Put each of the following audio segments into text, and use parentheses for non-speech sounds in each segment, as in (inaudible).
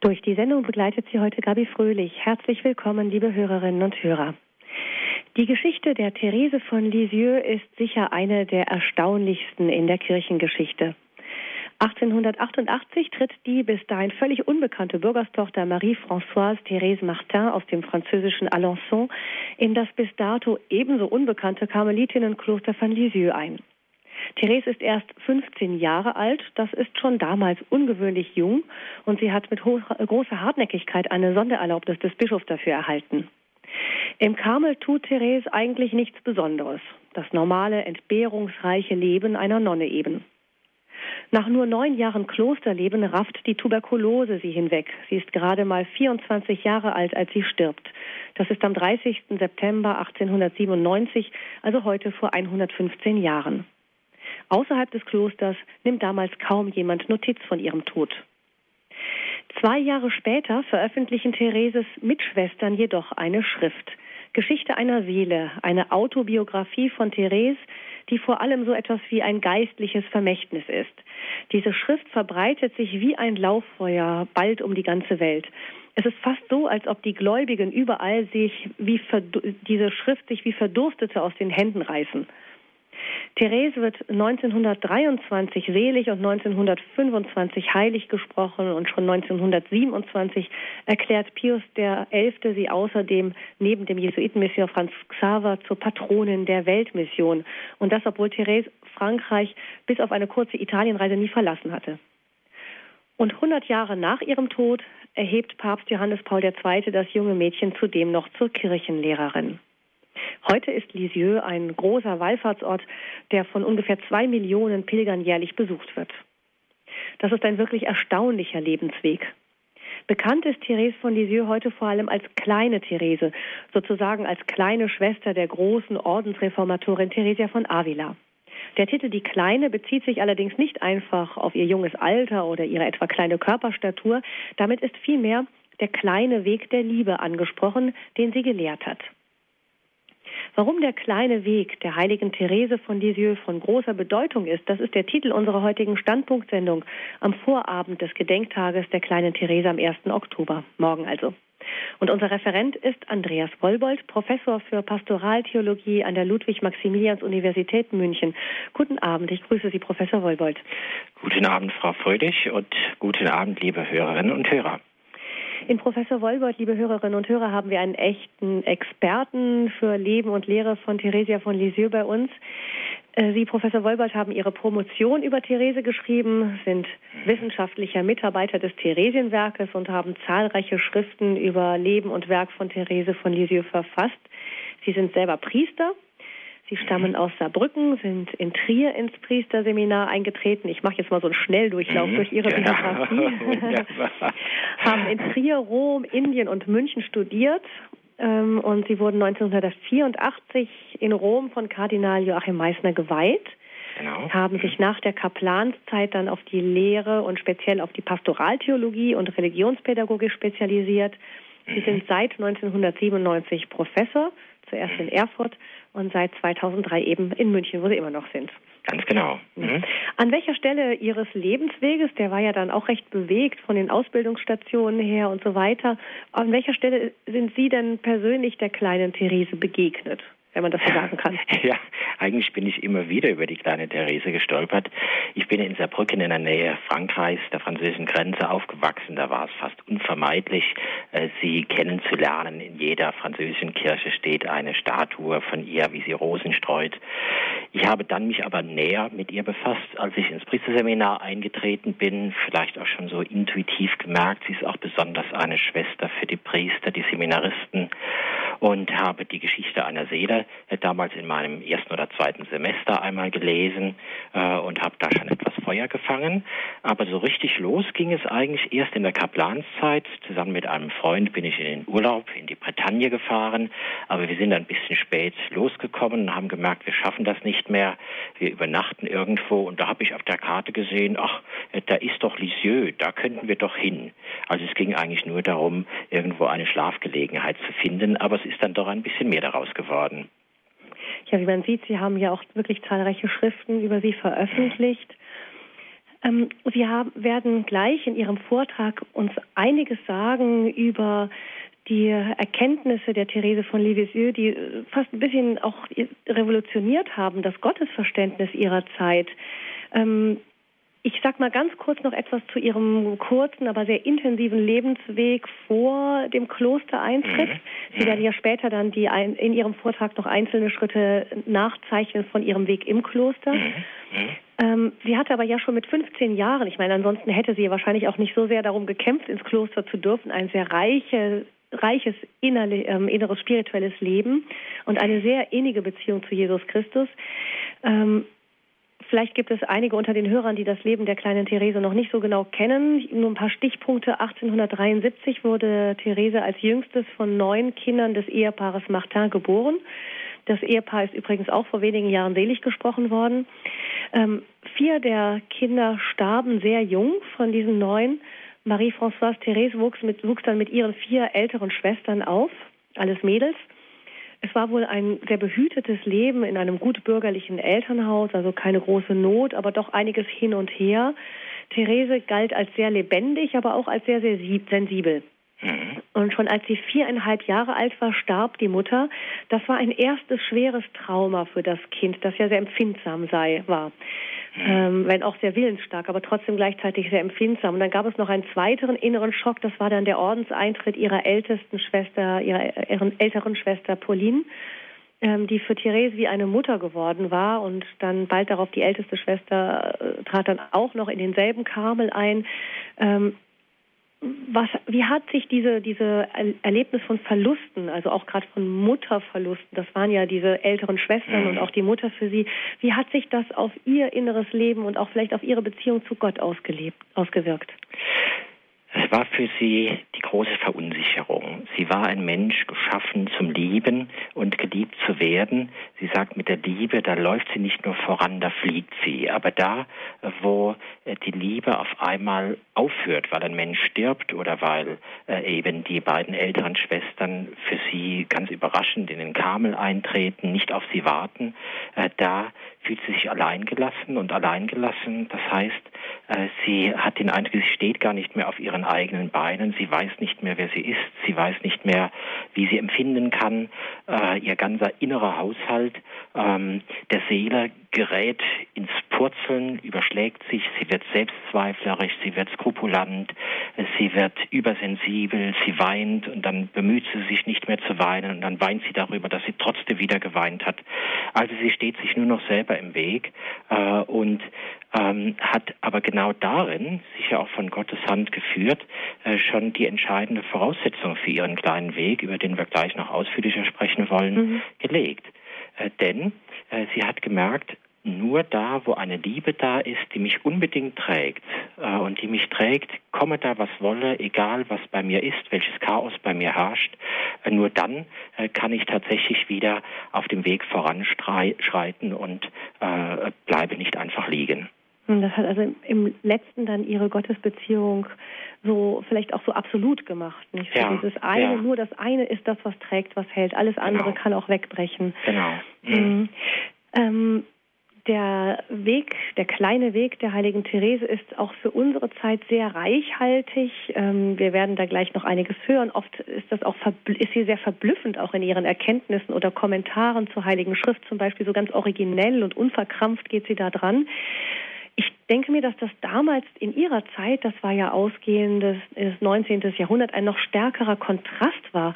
Durch die Sendung begleitet Sie heute Gabi Fröhlich. Herzlich willkommen, liebe Hörerinnen und Hörer. Die Geschichte der Therese von Lisieux ist sicher eine der erstaunlichsten in der Kirchengeschichte. 1888 tritt die bis dahin völlig unbekannte Bürgerstochter Marie-Françoise Thérèse Martin aus dem französischen Alençon in das bis dato ebenso unbekannte Karmelitinnenkloster von Lisieux ein. Therese ist erst 15 Jahre alt. Das ist schon damals ungewöhnlich jung und sie hat mit großer Hartnäckigkeit eine Sondererlaubnis des Bischofs dafür erhalten. Im Karmel tut Therese eigentlich nichts Besonderes. Das normale, entbehrungsreiche Leben einer Nonne eben. Nach nur neun Jahren Klosterleben rafft die Tuberkulose sie hinweg. Sie ist gerade mal 24 Jahre alt, als sie stirbt. Das ist am 30. September 1897, also heute vor 115 Jahren. Außerhalb des Klosters nimmt damals kaum jemand Notiz von ihrem Tod. Zwei Jahre später veröffentlichen Thereses Mitschwestern jedoch eine Schrift. Geschichte einer Seele, eine Autobiografie von Therese, die vor allem so etwas wie ein geistliches Vermächtnis ist. Diese Schrift verbreitet sich wie ein Lauffeuer bald um die ganze Welt. Es ist fast so, als ob die Gläubigen überall sich wie diese Schrift sich wie Verdurstete aus den Händen reißen. Therese wird 1923 selig und 1925 heilig gesprochen und schon 1927 erklärt Pius XI. sie außerdem neben dem Jesuitenmissionar Franz Xaver zur Patronin der Weltmission. Und das, obwohl Therese Frankreich bis auf eine kurze Italienreise nie verlassen hatte. Und 100 Jahre nach ihrem Tod erhebt Papst Johannes Paul II. das junge Mädchen zudem noch zur Kirchenlehrerin. Heute ist Lisieux ein großer Wallfahrtsort, der von ungefähr zwei Millionen Pilgern jährlich besucht wird. Das ist ein wirklich erstaunlicher Lebensweg. Bekannt ist Therese von Lisieux heute vor allem als kleine Therese, sozusagen als kleine Schwester der großen Ordensreformatorin Theresia von Avila. Der Titel Die Kleine bezieht sich allerdings nicht einfach auf ihr junges Alter oder ihre etwa kleine Körperstatur. Damit ist vielmehr der kleine Weg der Liebe angesprochen, den sie gelehrt hat. Warum der kleine Weg der heiligen Therese von Lisieux von großer Bedeutung ist, das ist der Titel unserer heutigen Standpunktsendung am Vorabend des Gedenktages der kleinen Therese am 1. Oktober, morgen also. Und unser Referent ist Andreas Wollbold, Professor für Pastoraltheologie an der Ludwig-Maximilians-Universität München. Guten Abend, ich grüße Sie, Professor Wollbold. Guten Abend, Frau Fröhlich, und guten Abend, liebe Hörerinnen und Hörer. In Professor Wolbert, liebe Hörerinnen und Hörer, haben wir einen echten Experten für Leben und Lehre von Theresia von Lisieux bei uns. Äh, Sie, Professor Wolbert, haben Ihre Promotion über Therese geschrieben, sind wissenschaftlicher Mitarbeiter des Theresienwerkes und haben zahlreiche Schriften über Leben und Werk von Therese von Lisieux verfasst. Sie sind selber Priester Sie stammen aus Saarbrücken, sind in Trier ins Priesterseminar eingetreten. Ich mache jetzt mal so einen Schnelldurchlauf mhm. durch Ihre Biografie. (laughs) (laughs) Haben in Trier, Rom, Indien und München studiert. Ähm, und Sie wurden 1984 in Rom von Kardinal Joachim Meissner geweiht. Genau. Haben sich nach der Kaplanszeit dann auf die Lehre und speziell auf die Pastoraltheologie und Religionspädagogik spezialisiert. Sie sind seit 1997 Professor, zuerst in Erfurt und seit 2003 eben in München, wo Sie immer noch sind. Ganz genau. Mhm. An welcher Stelle Ihres Lebensweges, der war ja dann auch recht bewegt von den Ausbildungsstationen her und so weiter, an welcher Stelle sind Sie denn persönlich der kleinen Therese begegnet? Wenn man das so (laughs) sagen kann. Ja, eigentlich bin ich immer wieder über die kleine Therese gestolpert. Ich bin in Saarbrücken in der Nähe Frankreichs, der französischen Grenze, aufgewachsen. Da war es fast unvermeidlich, äh, sie kennenzulernen. In jeder französischen Kirche steht eine Statue von ihr, wie sie Rosen streut. Ich habe dann mich aber näher mit ihr befasst, als ich ins Priesterseminar eingetreten bin. Vielleicht auch schon so intuitiv gemerkt, sie ist auch besonders eine Schwester für die Priester, die Seminaristen und habe die Geschichte einer Seele äh, damals in meinem ersten oder zweiten Semester einmal gelesen äh, und habe da schon etwas Feuer gefangen. Aber so richtig los ging es eigentlich erst in der Kaplanszeit. Zusammen mit einem Freund bin ich in den Urlaub in die Bretagne gefahren, aber wir sind ein bisschen spät losgekommen und haben gemerkt, wir schaffen das nicht mehr. Wir übernachten irgendwo und da habe ich auf der Karte gesehen, ach, da ist doch Lisieux, da könnten wir doch hin. Also es ging eigentlich nur darum, irgendwo eine Schlafgelegenheit zu finden, aber es ist dann doch ein bisschen mehr daraus geworden. Ja, wie man sieht, Sie haben ja auch wirklich zahlreiche Schriften über sie veröffentlicht. Ähm, Sie haben, werden gleich in Ihrem Vortrag uns einiges sagen über die Erkenntnisse der Therese von Lisieux, die fast ein bisschen auch revolutioniert haben, das Gottesverständnis ihrer Zeit. Ähm, ich sag mal ganz kurz noch etwas zu Ihrem kurzen, aber sehr intensiven Lebensweg vor dem Klostereintritt. Mhm. Sie werden ja später dann die ein, in Ihrem Vortrag noch einzelne Schritte nachzeichnen von Ihrem Weg im Kloster. Mhm. Mhm. Ähm, sie hatte aber ja schon mit 15 Jahren, ich meine, ansonsten hätte sie wahrscheinlich auch nicht so sehr darum gekämpft, ins Kloster zu dürfen, ein sehr reiche, reiches innerli, ähm, inneres spirituelles Leben und eine sehr innige Beziehung zu Jesus Christus. Ähm, Vielleicht gibt es einige unter den Hörern, die das Leben der kleinen Therese noch nicht so genau kennen. Nur ein paar Stichpunkte. 1873 wurde Therese als jüngstes von neun Kindern des Ehepaares Martin geboren. Das Ehepaar ist übrigens auch vor wenigen Jahren selig gesprochen worden. Ähm, vier der Kinder starben sehr jung von diesen neun. Marie-Françoise Therese wuchs, mit, wuchs dann mit ihren vier älteren Schwestern auf, alles Mädels. Es war wohl ein sehr behütetes Leben in einem gut bürgerlichen Elternhaus, also keine große Not, aber doch einiges hin und her. Therese galt als sehr lebendig, aber auch als sehr, sehr sensibel. Mhm. Und schon als sie viereinhalb Jahre alt war, starb die Mutter. Das war ein erstes schweres Trauma für das Kind, das ja sehr empfindsam sei, war ähm, wenn auch sehr willensstark, aber trotzdem gleichzeitig sehr empfindsam. Und dann gab es noch einen zweiten inneren Schock, das war dann der Ordenseintritt ihrer ältesten Schwester, ihrer, ihrer älteren Schwester Pauline, ähm, die für Therese wie eine Mutter geworden war und dann bald darauf die älteste Schwester äh, trat dann auch noch in denselben Karmel ein. Ähm, was, wie hat sich diese, diese Erlebnis von Verlusten, also auch gerade von Mutterverlusten, das waren ja diese älteren Schwestern und mhm. auch die Mutter für sie, wie hat sich das auf ihr inneres Leben und auch vielleicht auf ihre Beziehung zu Gott ausgelebt, ausgewirkt? Es war für sie die große Verunsicherung. Sie war ein Mensch geschaffen zum Lieben und geliebt zu werden. Sie sagt, mit der Liebe, da läuft sie nicht nur voran, da fliegt sie. Aber da, wo äh, die Liebe auf einmal aufhört, weil ein Mensch stirbt oder weil äh, eben die beiden älteren Schwestern für sie ganz überraschend in den Karmel eintreten, nicht auf sie warten, äh, da fühlt sie sich alleingelassen und alleingelassen. Das heißt, sie hat den Eindruck, sie steht gar nicht mehr auf ihren eigenen Beinen. Sie weiß nicht mehr, wer sie ist. Sie weiß nicht mehr, wie sie empfinden kann. Äh, ihr ganzer innerer Haushalt ähm, der Seele gerät ins Purzeln, überschlägt sich. Sie wird selbstzweiflerisch, sie wird skrupulant, sie wird übersensibel, sie weint und dann bemüht sie sich nicht mehr zu weinen und dann weint sie darüber, dass sie trotzdem wieder geweint hat. Also sie steht sich nur noch selber im Weg äh, und ähm, hat aber genau darin, sicher auch von Gottes Hand geführt, äh, schon die entscheidende Voraussetzung für ihren kleinen Weg, über den wir gleich noch ausführlicher sprechen wollen, mhm. gelegt. Äh, denn äh, sie hat gemerkt, nur da, wo eine Liebe da ist, die mich unbedingt trägt äh, und die mich trägt, komme da was wolle, egal was bei mir ist, welches Chaos bei mir herrscht, äh, nur dann äh, kann ich tatsächlich wieder auf dem Weg voranschreiten und äh, bleibe nicht einfach liegen. Das hat also im letzten dann ihre Gottesbeziehung so vielleicht auch so absolut gemacht, nicht? Ja, dieses eine, ja. nur das eine ist das, was trägt, was hält. Alles andere genau. kann auch wegbrechen. Genau. Mhm. Mhm. Ähm, der Weg, der kleine Weg der heiligen Therese ist auch für unsere Zeit sehr reichhaltig. Ähm, wir werden da gleich noch einiges hören. Oft ist das auch ist sie sehr verblüffend auch in ihren Erkenntnissen oder Kommentaren zur Heiligen Schrift zum Beispiel so ganz originell und unverkrampft geht sie da dran. Ich denke mir, dass das damals in ihrer Zeit, das war ja ausgehendes 19. Jahrhundert, ein noch stärkerer Kontrast war.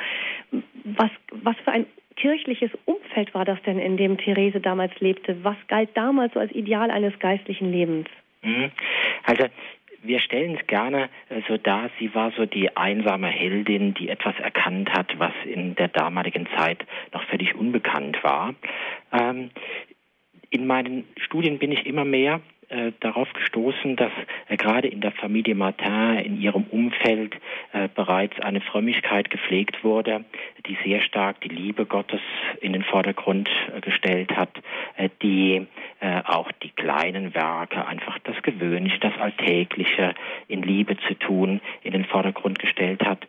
Was, was für ein kirchliches Umfeld war das denn, in dem Therese damals lebte? Was galt damals so als Ideal eines geistlichen Lebens? Mhm. Also wir stellen es gerne äh, so dar, sie war so die einsame Heldin, die etwas erkannt hat, was in der damaligen Zeit noch völlig unbekannt war. Ähm, in meinen Studien bin ich immer mehr äh, darauf gestoßen, dass äh, gerade in der Familie Martin, in ihrem Umfeld äh, bereits eine Frömmigkeit gepflegt wurde, die sehr stark die Liebe Gottes in den Vordergrund äh, gestellt hat, äh, die äh, auch die kleinen Werke, einfach das Gewöhnliche, das Alltägliche in Liebe zu tun, in den Vordergrund gestellt hat,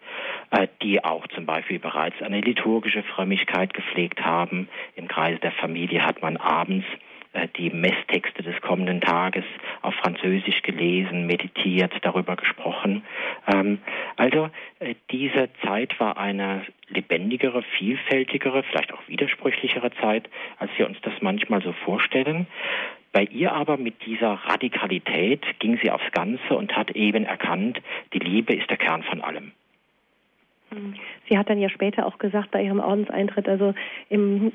die auch zum Beispiel bereits eine liturgische Frömmigkeit gepflegt haben. Im Kreise der Familie hat man abends äh, die Messtexte des kommenden Tages auf Französisch gelesen, meditiert, darüber gesprochen. Ähm, also äh, diese Zeit war eine lebendigere, vielfältigere, vielleicht auch widersprüchlichere Zeit, als wir uns das manchmal so vorstellen. Bei ihr aber mit dieser Radikalität ging sie aufs Ganze und hat eben erkannt, die Liebe ist der Kern von allem. Sie hat dann ja später auch gesagt bei ihrem Ordenseintritt, also im,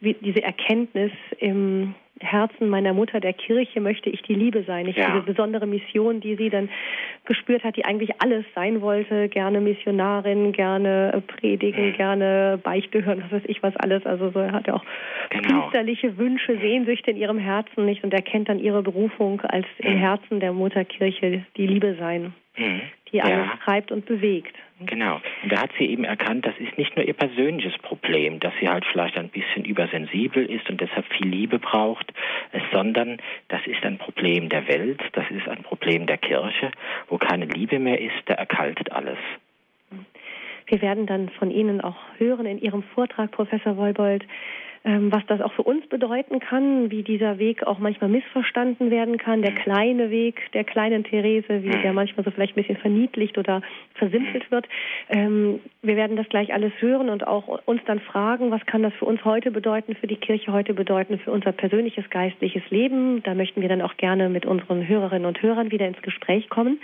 diese Erkenntnis im Herzen meiner Mutter, der Kirche, möchte ich die Liebe sein. Ich ja. diese besondere Mission, die sie dann gespürt hat, die eigentlich alles sein wollte, gerne Missionarin, gerne predigen, mhm. gerne Beichte hören, was weiß ich was alles. Also so hat er auch genau. priesterliche Wünsche, Sehnsüchte in ihrem Herzen nicht und erkennt dann ihre Berufung als im mhm. Herzen der Mutterkirche die Liebe sein, mhm. die alles ja. treibt und bewegt. Genau. Und da hat sie eben erkannt, das ist nicht nur ihr persönliches Problem, dass sie halt vielleicht ein bisschen übersensibel ist und deshalb viel Liebe braucht, sondern das ist ein Problem der Welt, das ist ein Problem der Kirche. Wo keine Liebe mehr ist, da erkaltet alles. Wir werden dann von Ihnen auch hören in Ihrem Vortrag, Professor Wolbold, was das auch für uns bedeuten kann, wie dieser Weg auch manchmal missverstanden werden kann, der kleine Weg der kleinen Therese, wie der manchmal so vielleicht ein bisschen verniedlicht oder versimpelt wird. Ähm, wir werden das gleich alles hören und auch uns dann fragen, was kann das für uns heute bedeuten, für die Kirche heute bedeuten, für unser persönliches geistliches Leben. Da möchten wir dann auch gerne mit unseren Hörerinnen und Hörern wieder ins Gespräch kommen.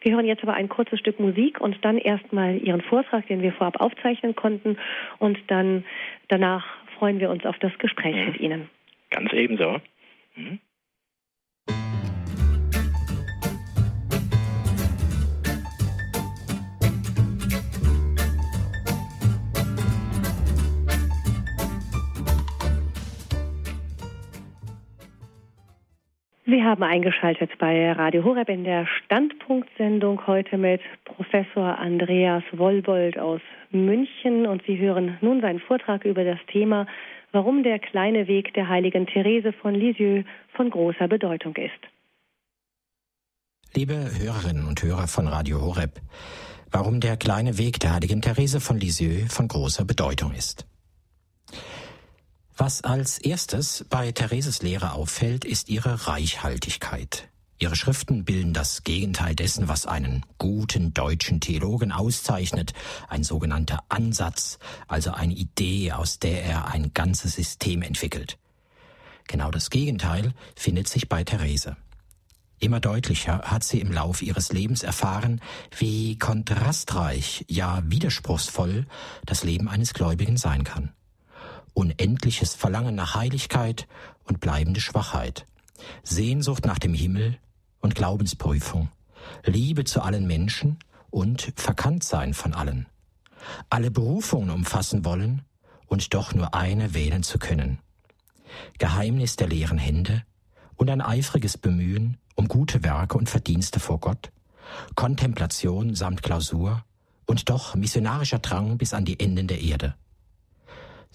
Wir hören jetzt aber ein kurzes Stück Musik und dann erstmal Ihren Vortrag, den wir vorab aufzeichnen konnten und dann danach freuen wir uns auf das Gespräch mhm. mit Ihnen. Ganz ebenso. Mhm. Sie haben eingeschaltet bei Radio Horeb in der Standpunktsendung heute mit Professor Andreas Wollbold aus München und Sie hören nun seinen Vortrag über das Thema, warum der kleine Weg der heiligen Therese von Lisieux von großer Bedeutung ist. Liebe Hörerinnen und Hörer von Radio Horeb, warum der kleine Weg der heiligen Therese von Lisieux von großer Bedeutung ist. Was als erstes bei Thereses Lehre auffällt, ist ihre Reichhaltigkeit. Ihre Schriften bilden das Gegenteil dessen, was einen guten deutschen Theologen auszeichnet, ein sogenannter Ansatz, also eine Idee, aus der er ein ganzes System entwickelt. Genau das Gegenteil findet sich bei Therese. Immer deutlicher hat sie im Lauf ihres Lebens erfahren, wie kontrastreich, ja widerspruchsvoll das Leben eines Gläubigen sein kann unendliches Verlangen nach Heiligkeit und bleibende Schwachheit, Sehnsucht nach dem Himmel und Glaubensprüfung, Liebe zu allen Menschen und Verkanntsein von allen, alle Berufungen umfassen wollen und doch nur eine wählen zu können, Geheimnis der leeren Hände und ein eifriges Bemühen um gute Werke und Verdienste vor Gott, Kontemplation samt Klausur und doch missionarischer Drang bis an die Enden der Erde.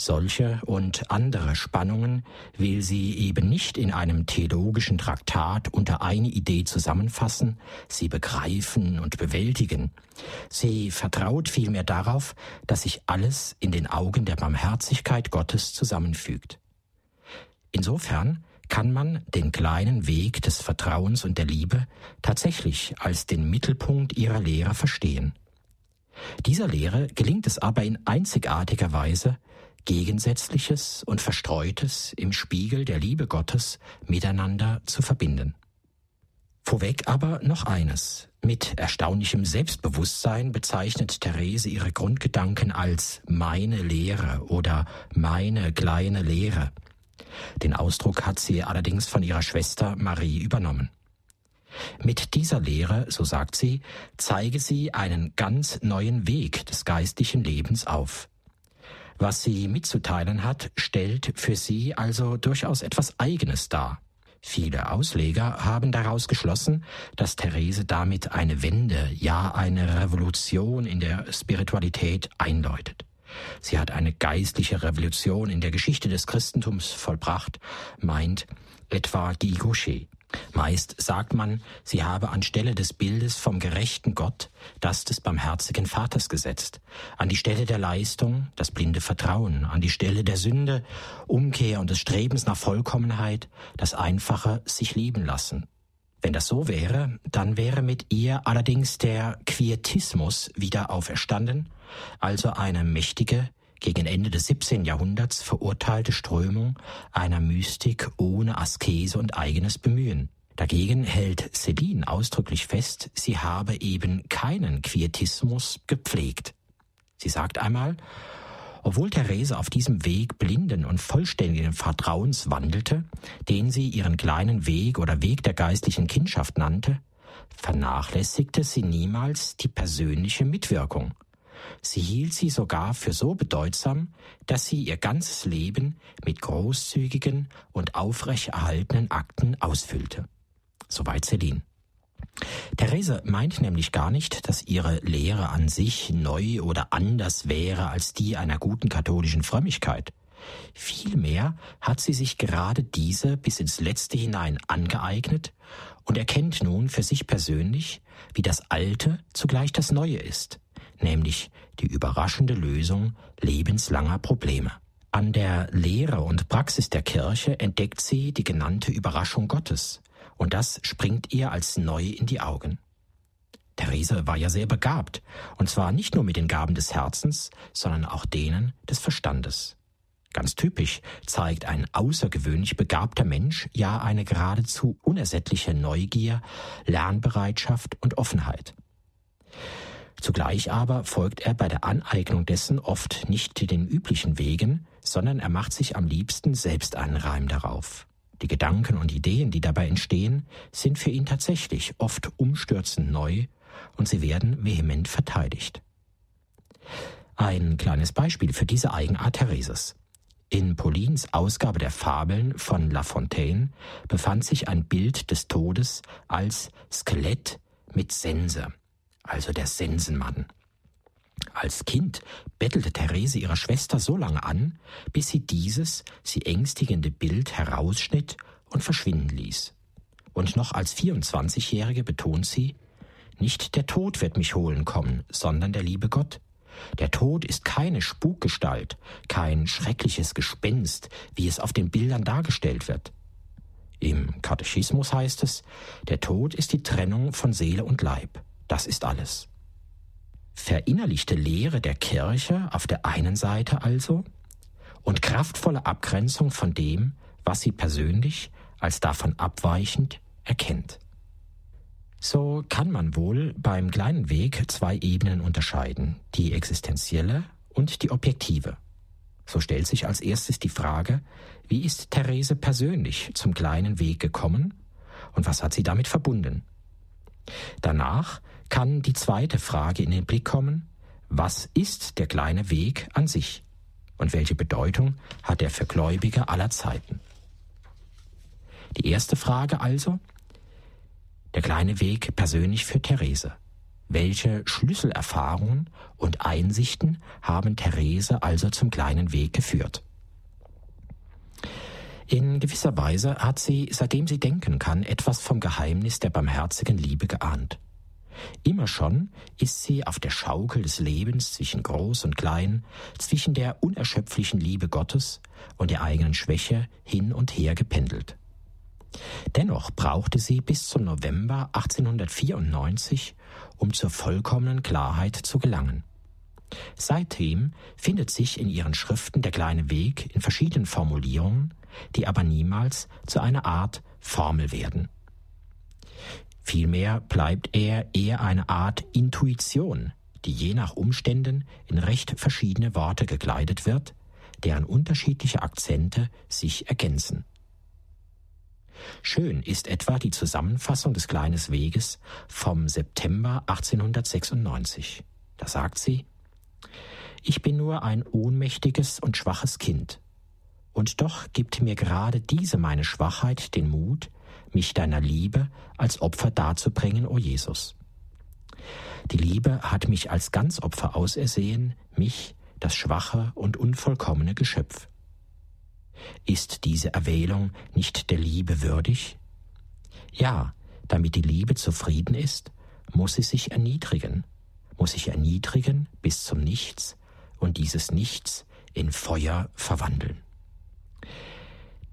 Solche und andere Spannungen will sie eben nicht in einem theologischen Traktat unter eine Idee zusammenfassen, sie begreifen und bewältigen. Sie vertraut vielmehr darauf, dass sich alles in den Augen der Barmherzigkeit Gottes zusammenfügt. Insofern kann man den kleinen Weg des Vertrauens und der Liebe tatsächlich als den Mittelpunkt ihrer Lehre verstehen. Dieser Lehre gelingt es aber in einzigartiger Weise, Gegensätzliches und Verstreutes im Spiegel der Liebe Gottes miteinander zu verbinden. Vorweg aber noch eines. Mit erstaunlichem Selbstbewusstsein bezeichnet Therese ihre Grundgedanken als meine Lehre oder meine kleine Lehre. Den Ausdruck hat sie allerdings von ihrer Schwester Marie übernommen. Mit dieser Lehre, so sagt sie, zeige sie einen ganz neuen Weg des geistlichen Lebens auf. Was sie mitzuteilen hat, stellt für sie also durchaus etwas Eigenes dar. Viele Ausleger haben daraus geschlossen, dass Therese damit eine Wende, ja eine Revolution in der Spiritualität einläutet. Sie hat eine geistliche Revolution in der Geschichte des Christentums vollbracht, meint etwa Guy Gaucher. Meist sagt man, sie habe anstelle des Bildes vom gerechten Gott das des barmherzigen Vaters gesetzt, an die Stelle der Leistung das blinde Vertrauen, an die Stelle der Sünde Umkehr und des Strebens nach Vollkommenheit das einfache sich lieben lassen. Wenn das so wäre, dann wäre mit ihr allerdings der Quietismus wieder auferstanden, also eine mächtige, gegen Ende des 17. Jahrhunderts verurteilte Strömung einer Mystik ohne Askese und eigenes Bemühen. Dagegen hält Celine ausdrücklich fest, sie habe eben keinen Quietismus gepflegt. Sie sagt einmal, obwohl Therese auf diesem Weg blinden und vollständigen Vertrauens wandelte, den sie ihren kleinen Weg oder Weg der geistlichen Kindschaft nannte, vernachlässigte sie niemals die persönliche Mitwirkung. Sie hielt sie sogar für so bedeutsam, dass sie ihr ganzes Leben mit großzügigen und aufrechterhaltenen Akten ausfüllte. Soweit Celine. Therese meint nämlich gar nicht, dass ihre Lehre an sich neu oder anders wäre als die einer guten katholischen Frömmigkeit. Vielmehr hat sie sich gerade diese bis ins Letzte hinein angeeignet und erkennt nun für sich persönlich, wie das Alte zugleich das Neue ist, nämlich die überraschende Lösung lebenslanger Probleme. An der Lehre und Praxis der Kirche entdeckt sie die genannte Überraschung Gottes, und das springt ihr als neu in die Augen. Therese war ja sehr begabt, und zwar nicht nur mit den Gaben des Herzens, sondern auch denen des Verstandes. Ganz typisch zeigt ein außergewöhnlich begabter Mensch ja eine geradezu unersättliche Neugier, Lernbereitschaft und Offenheit. Zugleich aber folgt er bei der Aneignung dessen oft nicht den üblichen Wegen, sondern er macht sich am liebsten selbst einen Reim darauf. Die Gedanken und Ideen, die dabei entstehen, sind für ihn tatsächlich oft umstürzend neu und sie werden vehement verteidigt. Ein kleines Beispiel für diese Eigenart Thereses. In Paulins Ausgabe der Fabeln von La Fontaine befand sich ein Bild des Todes als Skelett mit Sense, also der Sensenmann. Als Kind bettelte Therese ihrer Schwester so lange an, bis sie dieses sie ängstigende Bild herausschnitt und verschwinden ließ. Und noch als 24-Jährige betont sie, nicht der Tod wird mich holen kommen, sondern der liebe Gott. Der Tod ist keine Spukgestalt, kein schreckliches Gespenst, wie es auf den Bildern dargestellt wird. Im Katechismus heißt es, der Tod ist die Trennung von Seele und Leib. Das ist alles verinnerlichte Lehre der Kirche auf der einen Seite also und kraftvolle Abgrenzung von dem, was sie persönlich als davon abweichend erkennt. So kann man wohl beim kleinen Weg zwei Ebenen unterscheiden, die existenzielle und die objektive. So stellt sich als erstes die Frage, wie ist Therese persönlich zum kleinen Weg gekommen und was hat sie damit verbunden? Danach kann die zweite Frage in den Blick kommen, was ist der kleine Weg an sich und welche Bedeutung hat er für Gläubige aller Zeiten? Die erste Frage also, der kleine Weg persönlich für Therese. Welche Schlüsselerfahrungen und Einsichten haben Therese also zum kleinen Weg geführt? In gewisser Weise hat sie, seitdem sie denken kann, etwas vom Geheimnis der barmherzigen Liebe geahnt. Immer schon ist sie auf der Schaukel des Lebens zwischen Groß und Klein, zwischen der unerschöpflichen Liebe Gottes und der eigenen Schwäche hin und her gependelt. Dennoch brauchte sie bis zum November 1894, um zur vollkommenen Klarheit zu gelangen. Seitdem findet sich in ihren Schriften der kleine Weg in verschiedenen Formulierungen, die aber niemals zu einer Art Formel werden. Vielmehr bleibt er eher eine Art Intuition, die je nach Umständen in recht verschiedene Worte gekleidet wird, deren unterschiedliche Akzente sich ergänzen. Schön ist etwa die Zusammenfassung des Kleines Weges vom September 1896. Da sagt sie, ich bin nur ein ohnmächtiges und schwaches Kind. Und doch gibt mir gerade diese meine Schwachheit den Mut, mich deiner Liebe als Opfer darzubringen, o Jesus. Die Liebe hat mich als Ganzopfer ausersehen, mich, das schwache und unvollkommene Geschöpf. Ist diese Erwählung nicht der Liebe würdig? Ja, damit die Liebe zufrieden ist, muss sie sich erniedrigen, muss sich erniedrigen bis zum Nichts und dieses Nichts in Feuer verwandeln.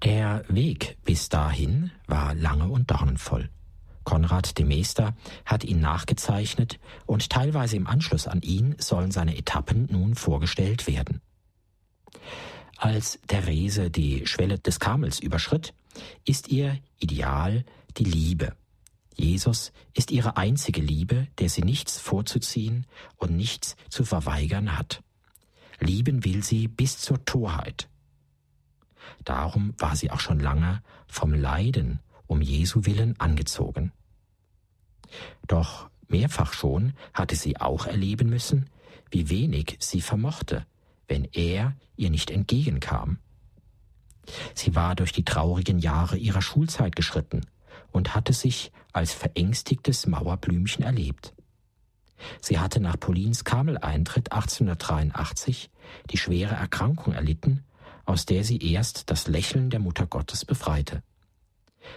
Der Weg bis dahin war lange und dornenvoll. Konrad de Meester hat ihn nachgezeichnet und teilweise im Anschluss an ihn sollen seine Etappen nun vorgestellt werden. Als Therese die Schwelle des Karmels überschritt, ist ihr Ideal die Liebe. Jesus ist ihre einzige Liebe, der sie nichts vorzuziehen und nichts zu verweigern hat. Lieben will sie bis zur Torheit. Darum war sie auch schon lange vom Leiden um Jesu willen angezogen. Doch mehrfach schon hatte sie auch erleben müssen, wie wenig sie vermochte, wenn er ihr nicht entgegenkam. Sie war durch die traurigen Jahre ihrer Schulzeit geschritten und hatte sich als verängstigtes Mauerblümchen erlebt. Sie hatte nach Paulins Karmeleintritt 1883 die schwere Erkrankung erlitten, aus der sie erst das Lächeln der Mutter Gottes befreite.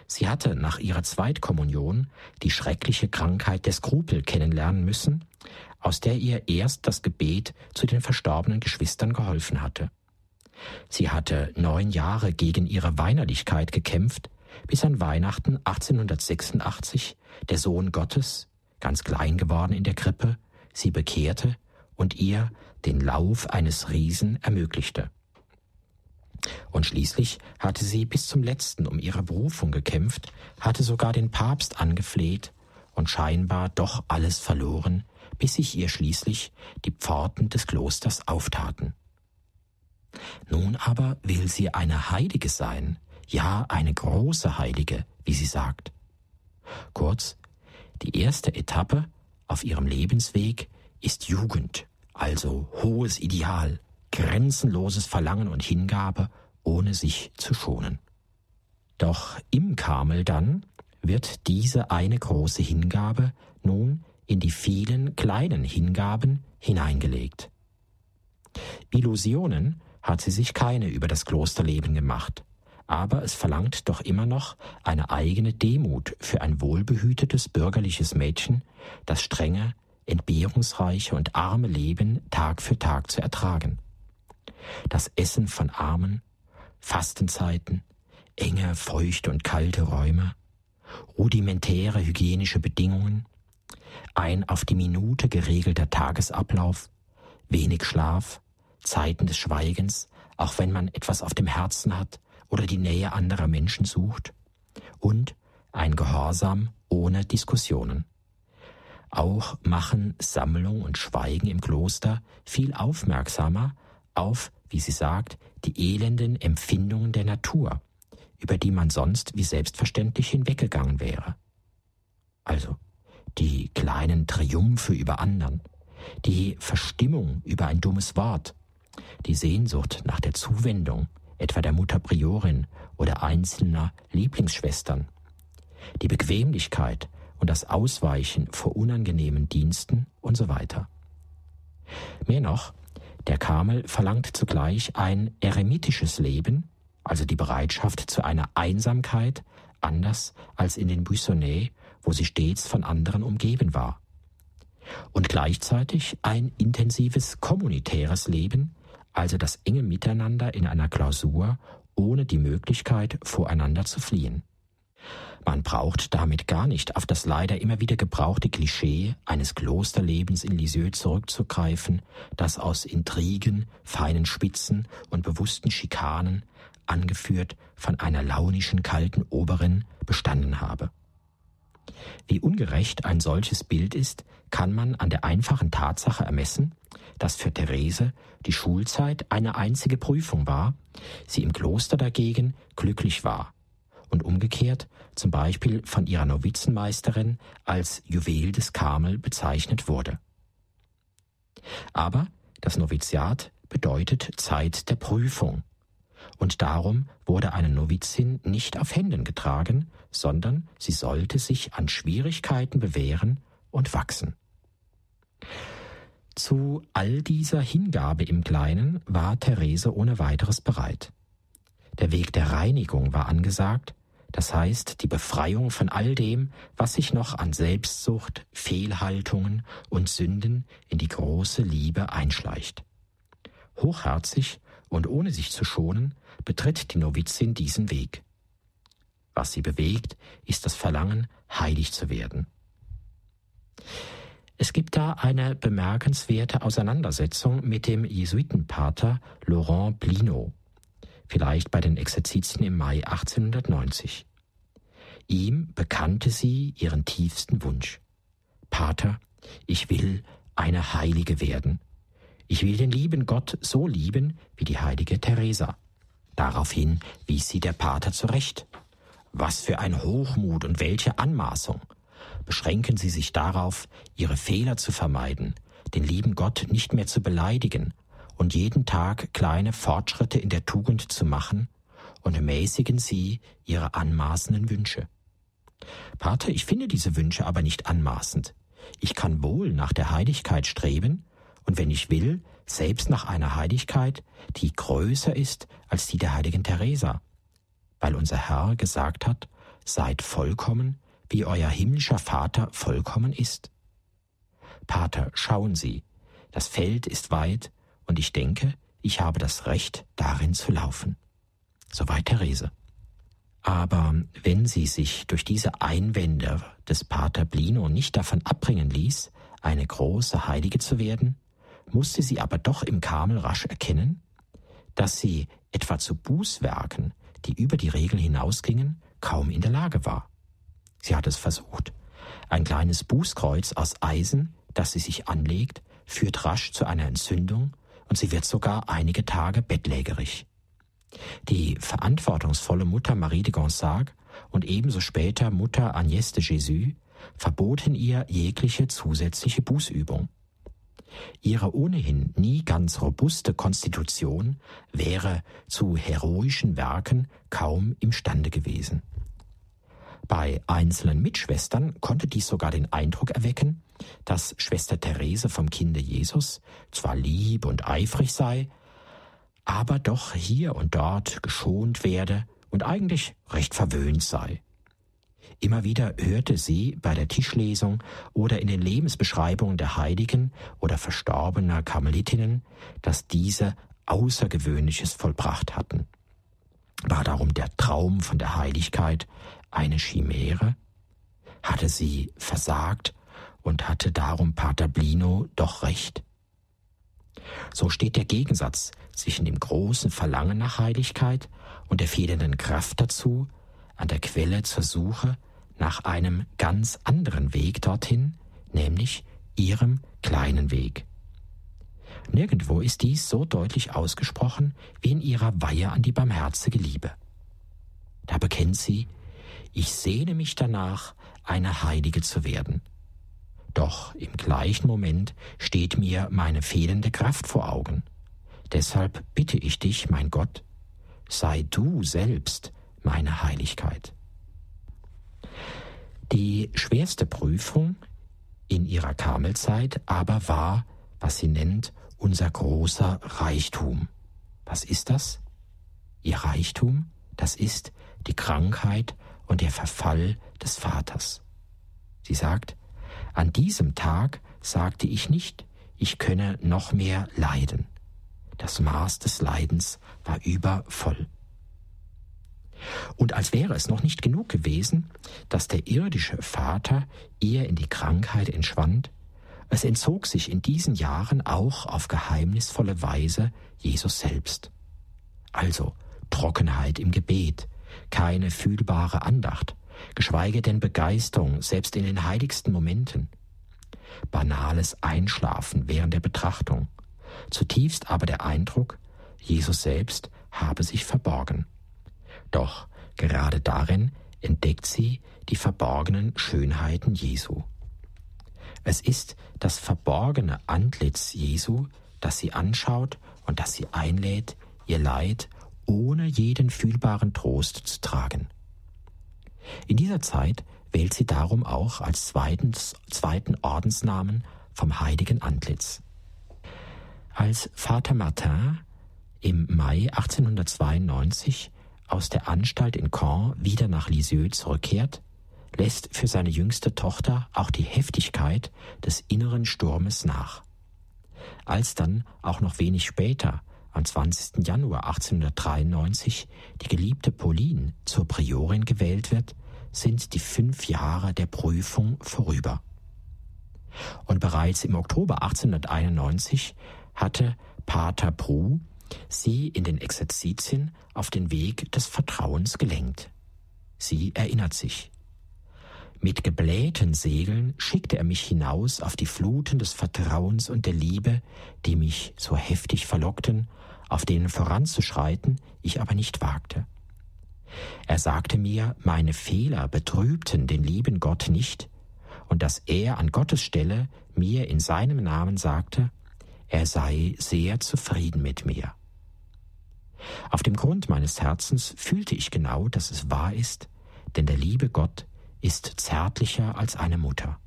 Sie hatte nach ihrer Zweitkommunion die schreckliche Krankheit der Skrupel kennenlernen müssen, aus der ihr erst das Gebet zu den verstorbenen Geschwistern geholfen hatte. Sie hatte neun Jahre gegen ihre Weinerlichkeit gekämpft, bis an Weihnachten 1886 der Sohn Gottes, ganz klein geworden in der Krippe, sie bekehrte und ihr den Lauf eines Riesen ermöglichte. Und schließlich hatte sie bis zum letzten um ihre Berufung gekämpft, hatte sogar den Papst angefleht und scheinbar doch alles verloren, bis sich ihr schließlich die Pforten des Klosters auftaten. Nun aber will sie eine Heilige sein, ja eine große Heilige, wie sie sagt. Kurz, die erste Etappe auf ihrem Lebensweg ist Jugend, also hohes Ideal, grenzenloses Verlangen und Hingabe, ohne sich zu schonen. Doch im Karmel dann wird diese eine große Hingabe nun in die vielen kleinen Hingaben hineingelegt. Illusionen hat sie sich keine über das Klosterleben gemacht, aber es verlangt doch immer noch eine eigene Demut für ein wohlbehütetes bürgerliches Mädchen, das strenge, entbehrungsreiche und arme Leben Tag für Tag zu ertragen. Das Essen von Armen, Fastenzeiten, enge, feuchte und kalte Räume, rudimentäre hygienische Bedingungen, ein auf die Minute geregelter Tagesablauf, wenig Schlaf, Zeiten des Schweigens, auch wenn man etwas auf dem Herzen hat oder die Nähe anderer Menschen sucht, und ein Gehorsam ohne Diskussionen. Auch machen Sammlung und Schweigen im Kloster viel aufmerksamer auf, wie sie sagt, die elenden Empfindungen der Natur, über die man sonst wie selbstverständlich hinweggegangen wäre. Also die kleinen Triumphe über anderen, die Verstimmung über ein dummes Wort, die Sehnsucht nach der Zuwendung, etwa der Mutter Priorin oder einzelner Lieblingsschwestern, die Bequemlichkeit und das Ausweichen vor unangenehmen Diensten und so weiter. Mehr noch, der Karmel verlangt zugleich ein eremitisches Leben, also die Bereitschaft zu einer Einsamkeit, anders als in den Buissonnets, wo sie stets von anderen umgeben war. Und gleichzeitig ein intensives kommunitäres Leben, also das enge Miteinander in einer Klausur, ohne die Möglichkeit, voreinander zu fliehen. Man braucht damit gar nicht auf das leider immer wieder gebrauchte Klischee eines Klosterlebens in Lisieux zurückzugreifen, das aus Intrigen, feinen Spitzen und bewussten Schikanen, angeführt von einer launischen kalten Oberin, bestanden habe. Wie ungerecht ein solches Bild ist, kann man an der einfachen Tatsache ermessen, dass für Therese die Schulzeit eine einzige Prüfung war, sie im Kloster dagegen glücklich war und umgekehrt zum Beispiel von ihrer Novizenmeisterin als Juwel des Karmel bezeichnet wurde. Aber das Noviziat bedeutet Zeit der Prüfung, und darum wurde eine Novizin nicht auf Händen getragen, sondern sie sollte sich an Schwierigkeiten bewähren und wachsen. Zu all dieser Hingabe im Kleinen war Therese ohne weiteres bereit. Der Weg der Reinigung war angesagt, Das heißt, die Befreiung von all dem, was sich noch an Selbstsucht, Fehlhaltungen und Sünden in die große Liebe einschleicht. Hochherzig und ohne sich zu schonen, betritt die Novizin diesen Weg. Was sie bewegt, ist das Verlangen, heilig zu werden. Es gibt da eine bemerkenswerte Auseinandersetzung mit dem Jesuitenpater Laurent Blino, vielleicht bei den Exerzitien im Mai 1890. Ihm bekannte sie ihren tiefsten Wunsch. Pater, ich will eine Heilige werden. Ich will den lieben Gott so lieben wie die heilige Teresa. Daraufhin wies sie der Pater zurecht. Was für ein Hochmut und welche Anmaßung. Beschränken Sie sich darauf, Ihre Fehler zu vermeiden, den lieben Gott nicht mehr zu beleidigen und jeden Tag kleine Fortschritte in der Tugend zu machen und mäßigen Sie Ihre anmaßenden Wünsche. Pater, ich finde diese Wünsche aber nicht anmaßend. Ich kann wohl nach der Heiligkeit streben und wenn ich will, selbst nach einer Heiligkeit, die größer ist als die der heiligen Teresa, weil unser Herr gesagt hat, seid vollkommen, wie euer himmlischer Vater vollkommen ist. Pater, schauen Sie, das Feld ist weit, und ich denke, ich habe das Recht, darin zu laufen. Soweit Therese. Aber wenn sie sich durch diese Einwände des Pater Blino nicht davon abbringen ließ, eine große Heilige zu werden, musste sie aber doch im Karmel rasch erkennen, dass sie etwa zu Bußwerken, die über die Regel hinausgingen, kaum in der Lage war. Sie hat es versucht. Ein kleines Bußkreuz aus Eisen, das sie sich anlegt, führt rasch zu einer Entzündung und sie wird sogar einige Tage bettlägerig. Die verantwortungsvolle Mutter Marie de Gonzague und ebenso später Mutter Agnès de Jésus verboten ihr jegliche zusätzliche Bußübung. Ihre ohnehin nie ganz robuste Konstitution wäre zu heroischen Werken kaum imstande gewesen. Bei einzelnen Mitschwestern konnte dies sogar den Eindruck erwecken, dass Schwester Therese vom Kinde Jesus zwar lieb und eifrig sei, aber doch hier und dort geschont werde und eigentlich recht verwöhnt sei. Immer wieder hörte sie bei der Tischlesung oder in den Lebensbeschreibungen der Heiligen oder verstorbener Karmelitinnen, dass diese Außergewöhnliches vollbracht hatten. War darum der Traum von der Heiligkeit eine Chimäre? Hatte sie versagt und hatte darum Pater Blino doch recht? So steht der Gegensatz zwischen dem großen Verlangen nach Heiligkeit und der fehlenden Kraft dazu, an der Quelle zur Suche nach einem ganz anderen Weg dorthin, nämlich ihrem kleinen Weg. Nirgendwo ist dies so deutlich ausgesprochen wie in ihrer Weihe an die barmherzige Liebe. Da bekennt sie, ich sehne mich danach, eine Heilige zu werden. Doch im gleichen Moment steht mir meine fehlende Kraft vor Augen. Deshalb bitte ich dich, mein Gott, sei du selbst meine Heiligkeit. Die schwerste Prüfung in ihrer Karmelzeit aber war, was sie nennt, unser großer Reichtum. Was ist das? Ihr Reichtum, das ist die Krankheit und der Verfall des Vaters. Sie sagt, an diesem Tag sagte ich nicht, ich könne noch mehr leiden. Das Maß des Leidens war übervoll. Und als wäre es noch nicht genug gewesen, dass der irdische Vater ihr in die Krankheit entschwand, es entzog sich in diesen Jahren auch auf geheimnisvolle Weise Jesus selbst. Also Trockenheit im Gebet, keine fühlbare Andacht, geschweige denn Begeisterung, selbst in den heiligsten Momenten. Banales Einschlafen während der Betrachtung, zutiefst aber der Eindruck, Jesus selbst habe sich verborgen. Doch gerade darin entdeckt sie die verborgenen Schönheiten Jesu. Es ist das verborgene Antlitz Jesu, das sie anschaut und das sie einlädt, ihr Leid ohne jeden fühlbaren Trost zu tragen. In dieser Zeit wählt sie darum auch als zweitens, zweiten Ordensnamen vom heiligen Antlitz. Als Vater Martin im Mai 1892 aus der Anstalt in Caen wieder nach Lisieux zurückkehrt, lässt für seine jüngste Tochter auch die Heftigkeit des inneren Sturmes nach. Als dann auch noch wenig später, am 20. Januar 1893, die geliebte Pauline zur Priorin gewählt wird, sind die fünf Jahre der Prüfung vorüber. Und bereits im Oktober 1891 hatte Pater Prou sie in den Exerzitien auf den Weg des Vertrauens gelenkt. Sie erinnert sich. Mit geblähten Segeln schickte er mich hinaus auf die Fluten des Vertrauens und der Liebe, die mich so heftig verlockten, auf denen voranzuschreiten ich aber nicht wagte. Er sagte mir, meine Fehler betrübten den lieben Gott nicht, und dass er an Gottes Stelle mir in seinem Namen sagte, er sei sehr zufrieden mit mir. Auf dem Grund meines Herzens fühlte ich genau, dass es wahr ist, denn der liebe Gott ist zärtlicher als eine Mutter.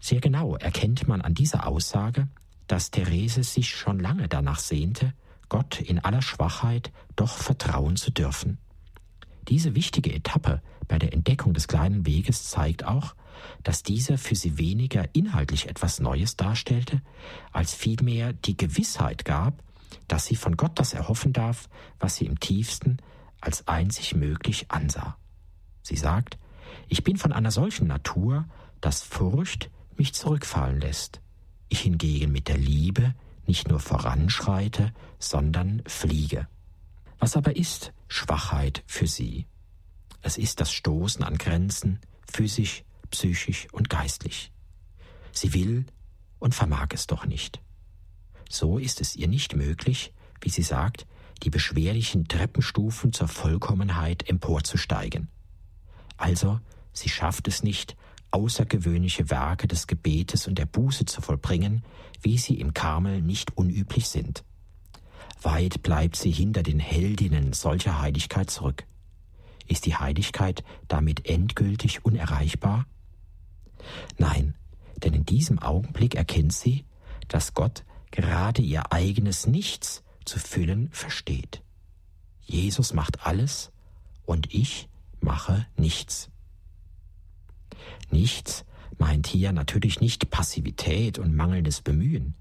Sehr genau erkennt man an dieser Aussage, dass Therese sich schon lange danach sehnte, Gott in aller Schwachheit doch vertrauen zu dürfen. Diese wichtige Etappe bei der Entdeckung des kleinen Weges zeigt auch, dass dieser für sie weniger inhaltlich etwas Neues darstellte, als vielmehr die Gewissheit gab, dass sie von Gott das erhoffen darf, was sie im tiefsten als einzig möglich ansah. Sie sagt, ich bin von einer solchen Natur, dass Furcht mich zurückfallen lässt. Ich hingegen mit der Liebe nicht nur voranschreite, sondern fliege. Was aber ist Schwachheit für sie? Es ist das Stoßen an Grenzen, physisch, psychisch und geistlich. Sie will und vermag es doch nicht. So ist es ihr nicht möglich, wie sie sagt, die beschwerlichen Treppenstufen zur Vollkommenheit emporzusteigen. Also, sie schafft es nicht, außergewöhnliche Werke des Gebetes und der Buße zu vollbringen, wie sie im Karmel nicht unüblich sind. Weit bleibt sie hinter den Heldinnen solcher Heiligkeit zurück. Ist die Heiligkeit damit endgültig unerreichbar? Nein, denn in diesem Augenblick erkennt sie, dass Gott gerade ihr eigenes Nichts zu füllen versteht. Jesus macht alles und ich mache nichts. Nichts meint hier natürlich nicht Passivität und mangelndes Bemühen.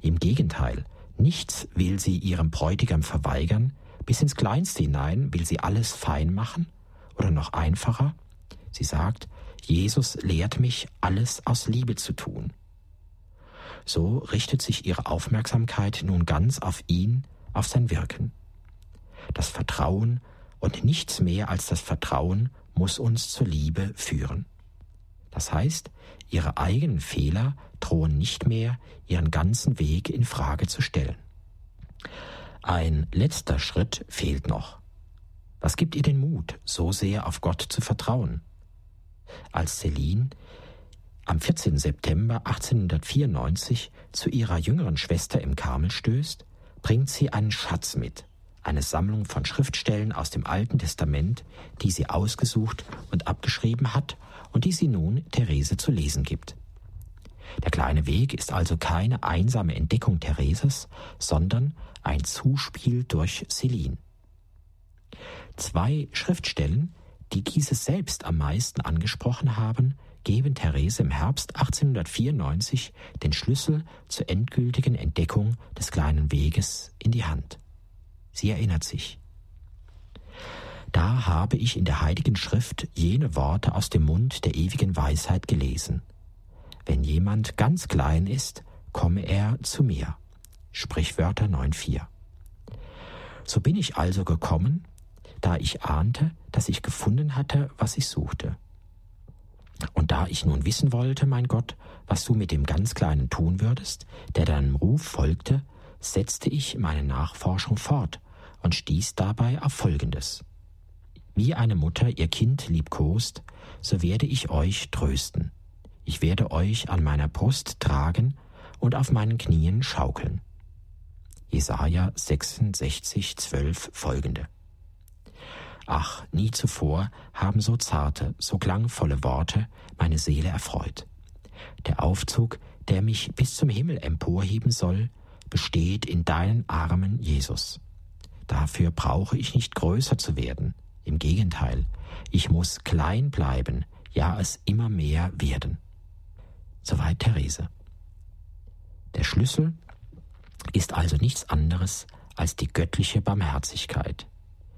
Im Gegenteil, nichts will sie ihrem Bräutigam verweigern, bis ins Kleinste hinein will sie alles fein machen oder noch einfacher. Sie sagt, Jesus lehrt mich, alles aus Liebe zu tun. So richtet sich ihre Aufmerksamkeit nun ganz auf ihn, auf sein Wirken. Das Vertrauen und nichts mehr als das Vertrauen muss uns zur Liebe führen. Das heißt, ihre eigenen Fehler drohen nicht mehr, ihren ganzen Weg in Frage zu stellen. Ein letzter Schritt fehlt noch. Was gibt ihr den Mut, so sehr auf Gott zu vertrauen? Als Celine am 14. September 1894 zu ihrer jüngeren Schwester im Karmel stößt, bringt sie einen Schatz mit, eine Sammlung von Schriftstellen aus dem Alten Testament, die sie ausgesucht und abgeschrieben hat und die sie nun Therese zu lesen gibt. Der kleine Weg ist also keine einsame Entdeckung Thereses, sondern ein Zuspiel durch Celine. Zwei Schriftstellen, die dieses selbst am meisten angesprochen haben, geben Therese im Herbst 1894 den Schlüssel zur endgültigen Entdeckung des kleinen Weges in die Hand. Sie erinnert sich. Da habe ich in der heiligen Schrift jene Worte aus dem Mund der ewigen Weisheit gelesen. Wenn jemand ganz klein ist, komme er zu mir. Sprichwörter 9.4. So bin ich also gekommen, da ich ahnte, dass ich gefunden hatte, was ich suchte. Und da ich nun wissen wollte, mein Gott, was du mit dem ganz Kleinen tun würdest, der deinem Ruf folgte, setzte ich meine Nachforschung fort und stieß dabei auf Folgendes. Wie eine Mutter ihr Kind liebkost, so werde ich euch trösten. Ich werde euch an meiner Brust tragen und auf meinen Knien schaukeln. Jesaja 66, 12 folgende. Ach, nie zuvor haben so zarte, so klangvolle Worte meine Seele erfreut. Der Aufzug, der mich bis zum Himmel emporheben soll, besteht in deinen Armen, Jesus. Dafür brauche ich nicht größer zu werden. Im Gegenteil, ich muss klein bleiben, ja es immer mehr werden. Soweit Therese. Der Schlüssel ist also nichts anderes als die göttliche Barmherzigkeit.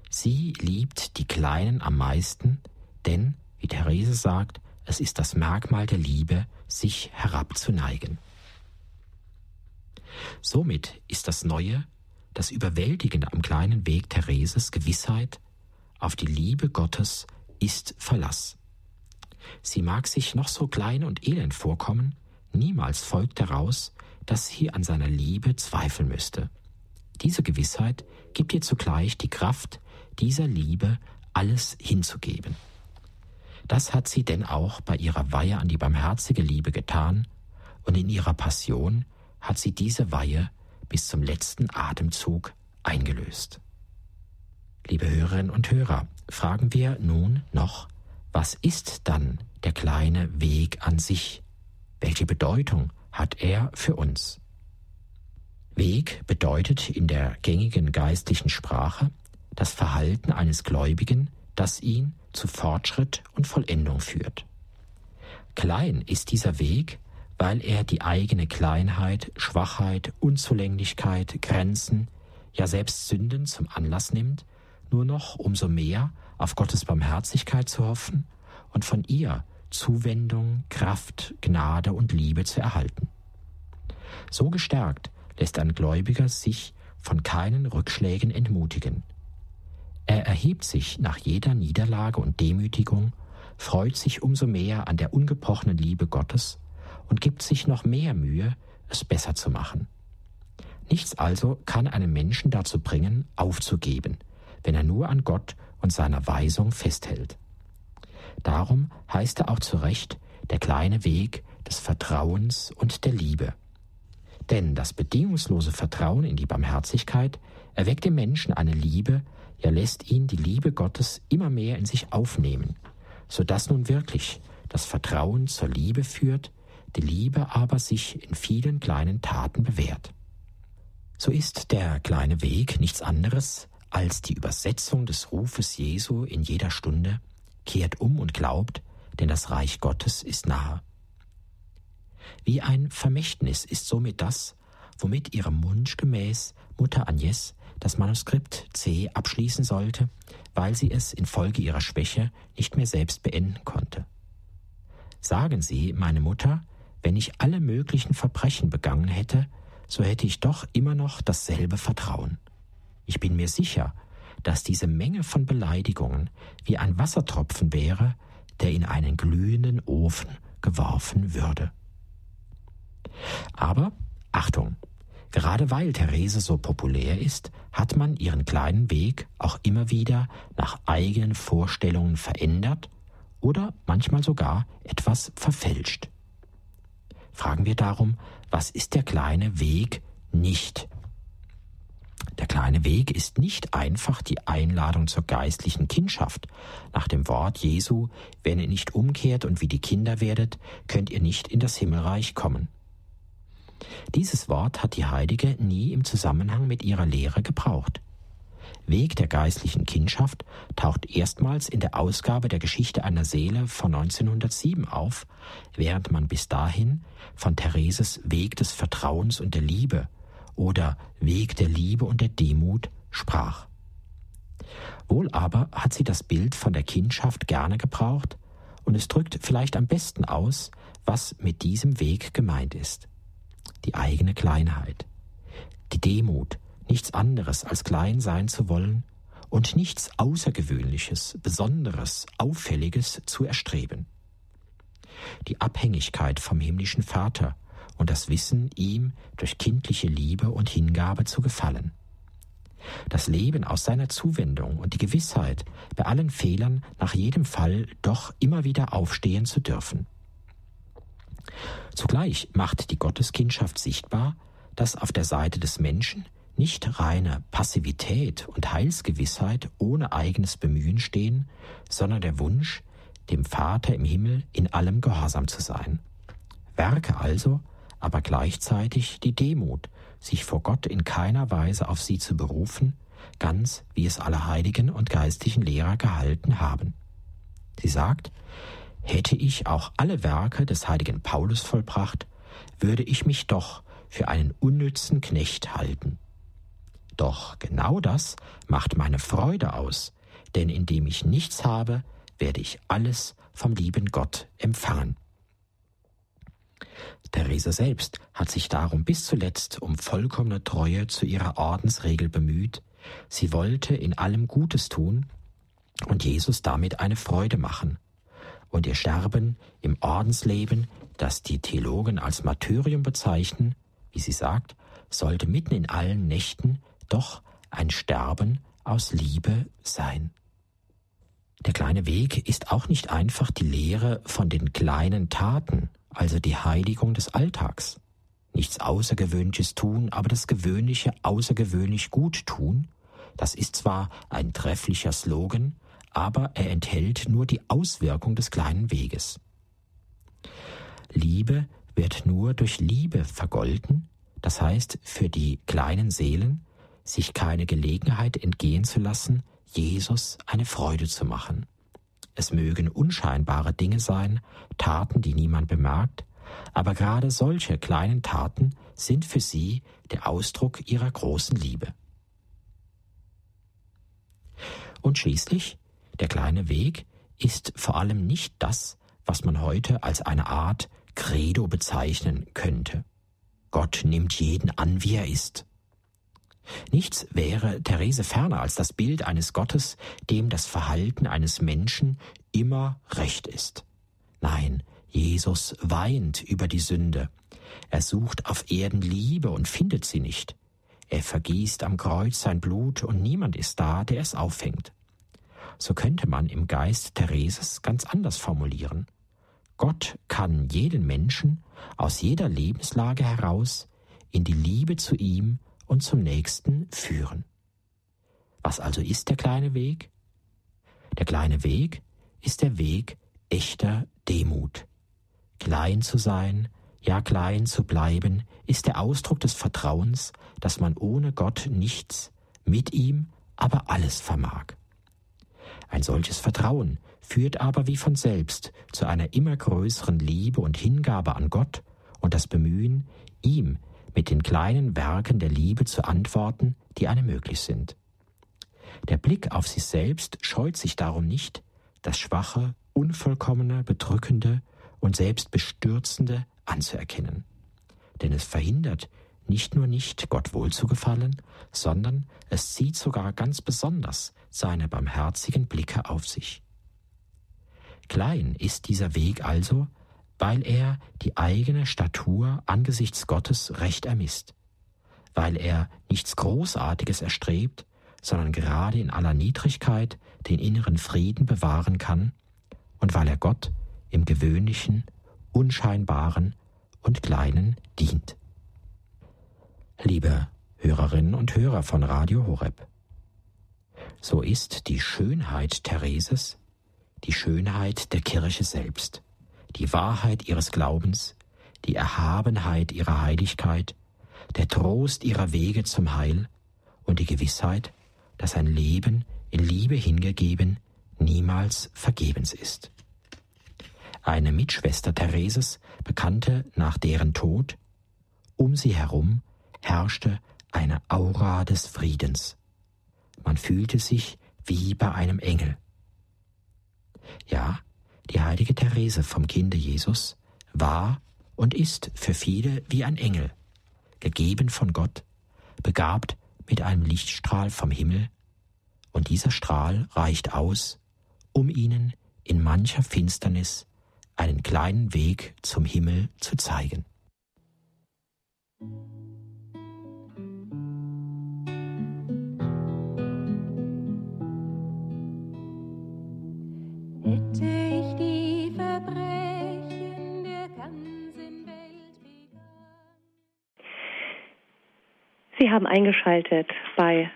Sie liebt die Kleinen am meisten, denn, wie Therese sagt, es ist das Merkmal der Liebe, sich herabzuneigen. Somit ist das Neue, das Überwältigende am kleinen Weg Thereses Gewissheit, auf die Liebe Gottes ist Verlass. Sie mag sich noch so klein und elend vorkommen, niemals folgt daraus, dass sie an seiner Liebe zweifeln müsste. Diese Gewissheit gibt ihr zugleich die Kraft, dieser Liebe alles hinzugeben. Das hat sie denn auch bei ihrer Weihe an die barmherzige Liebe getan, und in ihrer Passion hat sie diese Weihe bis zum letzten Atemzug eingelöst. Liebe Hörerinnen und Hörer, fragen wir nun noch, was ist dann der kleine Weg an sich? Welche Bedeutung hat er für uns? Weg bedeutet in der gängigen geistlichen Sprache das Verhalten eines Gläubigen, das ihn zu Fortschritt und Vollendung führt. Klein ist dieser Weg, weil er die eigene Kleinheit, Schwachheit, Unzulänglichkeit, Grenzen, ja selbst Sünden zum Anlass nimmt, nur noch umso mehr auf Gottes Barmherzigkeit zu hoffen und von ihr Zuwendung, Kraft, Gnade und Liebe zu erhalten. So gestärkt lässt ein Gläubiger sich von keinen Rückschlägen entmutigen. Er erhebt sich nach jeder Niederlage und Demütigung, freut sich umso mehr an der ungebrochenen Liebe Gottes und gibt sich noch mehr Mühe, es besser zu machen. Nichts also kann einen Menschen dazu bringen, aufzugeben, wenn er nur an Gott und seiner Weisung festhält. Darum heißt er auch zu Recht der kleine Weg des Vertrauens und der Liebe. Denn das bedingungslose Vertrauen in die Barmherzigkeit erweckt dem Menschen eine Liebe, ja lässt ihn die Liebe Gottes immer mehr in sich aufnehmen, so dass nun wirklich das Vertrauen zur Liebe führt, die Liebe aber sich in vielen kleinen Taten bewährt. So ist der kleine Weg nichts anderes als die Übersetzung des Rufes Jesu in jeder Stunde, kehrt um und glaubt, denn das Reich Gottes ist nahe. Wie ein Vermächtnis ist somit das, womit ihrem Wunsch gemäß Mutter Agnes das Manuskript C abschließen sollte, weil sie es infolge ihrer Schwäche nicht mehr selbst beenden konnte. Sagen Sie, meine Mutter, wenn ich alle möglichen Verbrechen begangen hätte, so hätte ich doch immer noch dasselbe Vertrauen. Ich bin mir sicher, dass diese Menge von Beleidigungen wie ein Wassertropfen wäre, der in einen glühenden Ofen geworfen würde. Aber Achtung, gerade weil Therese so populär ist, hat man ihren kleinen Weg auch immer wieder nach eigenen Vorstellungen verändert oder manchmal sogar etwas verfälscht. Fragen wir darum, was ist der kleine Weg nicht? Der kleine Weg ist nicht einfach die Einladung zur geistlichen Kindschaft. Nach dem Wort Jesu, wenn ihr nicht umkehrt und wie die Kinder werdet, könnt ihr nicht in das Himmelreich kommen. Dieses Wort hat die Heilige nie im Zusammenhang mit ihrer Lehre gebraucht. Weg der geistlichen Kindschaft taucht erstmals in der Ausgabe der Geschichte einer Seele von 1907 auf, während man bis dahin von Thereses Weg des Vertrauens und der Liebe oder Weg der Liebe und der Demut sprach. Wohl aber hat sie das Bild von der Kindschaft gerne gebraucht, und es drückt vielleicht am besten aus, was mit diesem Weg gemeint ist. Die eigene Kleinheit, die Demut, nichts anderes als klein sein zu wollen und nichts Außergewöhnliches, Besonderes, Auffälliges zu erstreben. Die Abhängigkeit vom himmlischen Vater und das Wissen, ihm durch kindliche Liebe und Hingabe zu gefallen. Das Leben aus seiner Zuwendung und die Gewissheit, bei allen Fehlern nach jedem Fall doch immer wieder aufstehen zu dürfen. Zugleich macht die Gotteskindschaft sichtbar, dass auf der Seite des Menschen nicht reine Passivität und Heilsgewissheit ohne eigenes Bemühen stehen, sondern der Wunsch, dem Vater im Himmel in allem gehorsam zu sein. Werke also, aber gleichzeitig die Demut, sich vor Gott in keiner Weise auf sie zu berufen, ganz wie es alle heiligen und geistlichen Lehrer gehalten haben. Sie sagt, hätte ich auch alle Werke des heiligen Paulus vollbracht, würde ich mich doch für einen unnützen Knecht halten. Doch genau das macht meine Freude aus, denn indem ich nichts habe, werde ich alles vom lieben Gott empfangen. Therese selbst hat sich darum bis zuletzt um vollkommene Treue zu ihrer Ordensregel bemüht, sie wollte in allem Gutes tun und Jesus damit eine Freude machen, und ihr Sterben im Ordensleben, das die Theologen als Martyrium bezeichnen, wie sie sagt, sollte mitten in allen Nächten doch ein Sterben aus Liebe sein. Der kleine Weg ist auch nicht einfach die Lehre von den kleinen Taten, also die Heiligung des Alltags. Nichts Außergewöhnliches tun, aber das Gewöhnliche außergewöhnlich gut tun, das ist zwar ein trefflicher Slogan, aber er enthält nur die Auswirkung des kleinen Weges. Liebe wird nur durch Liebe vergolten, das heißt für die kleinen Seelen, sich keine Gelegenheit entgehen zu lassen, Jesus eine Freude zu machen. Es mögen unscheinbare Dinge sein, Taten, die niemand bemerkt, aber gerade solche kleinen Taten sind für sie der Ausdruck ihrer großen Liebe. Und schließlich, der kleine Weg ist vor allem nicht das, was man heute als eine Art Credo bezeichnen könnte. Gott nimmt jeden an, wie er ist. Nichts wäre Therese ferner als das Bild eines Gottes, dem das Verhalten eines Menschen immer recht ist. Nein, Jesus weint über die Sünde. Er sucht auf Erden Liebe und findet sie nicht. Er vergießt am Kreuz sein Blut und niemand ist da, der es auffängt. So könnte man im Geist Thereses ganz anders formulieren. Gott kann jeden Menschen aus jeder Lebenslage heraus in die Liebe zu ihm und zum Nächsten führen. Was also ist der kleine Weg? Der kleine Weg ist der Weg echter Demut. Klein zu sein, ja klein zu bleiben, ist der Ausdruck des Vertrauens, dass man ohne Gott nichts, mit ihm aber alles vermag. Ein solches Vertrauen führt aber wie von selbst zu einer immer größeren Liebe und Hingabe an Gott und das Bemühen, ihm mit den kleinen Werken der Liebe zu antworten, die einem möglich sind. Der Blick auf sich selbst scheut sich darum nicht, das Schwache, Unvollkommene, Bedrückende und selbst Bestürzende anzuerkennen. Denn es verhindert nicht nur nicht, Gott wohlzugefallen, sondern es zieht sogar ganz besonders seine barmherzigen Blicke auf sich. Klein ist dieser Weg also, weil er die eigene Statur angesichts Gottes recht ermisst, weil er nichts Großartiges erstrebt, sondern gerade in aller Niedrigkeit den inneren Frieden bewahren kann und weil er Gott im gewöhnlichen, unscheinbaren und kleinen dient. Liebe Hörerinnen und Hörer von Radio Horeb, so ist die Schönheit Thereses die Schönheit der Kirche selbst die Wahrheit ihres Glaubens, die Erhabenheit ihrer Heiligkeit, der Trost ihrer Wege zum Heil und die Gewissheit, dass ein Leben in Liebe hingegeben niemals vergebens ist. Eine Mitschwester Thereses bekannte nach deren Tod, um sie herum herrschte eine Aura des Friedens. Man fühlte sich wie bei einem Engel. Ja, die heilige Therese vom Kinde Jesus war und ist für viele wie ein Engel, gegeben von Gott, begabt mit einem Lichtstrahl vom Himmel, und dieser Strahl reicht aus, um ihnen in mancher Finsternis einen kleinen Weg zum Himmel zu zeigen. Sie haben eingeschaltet bei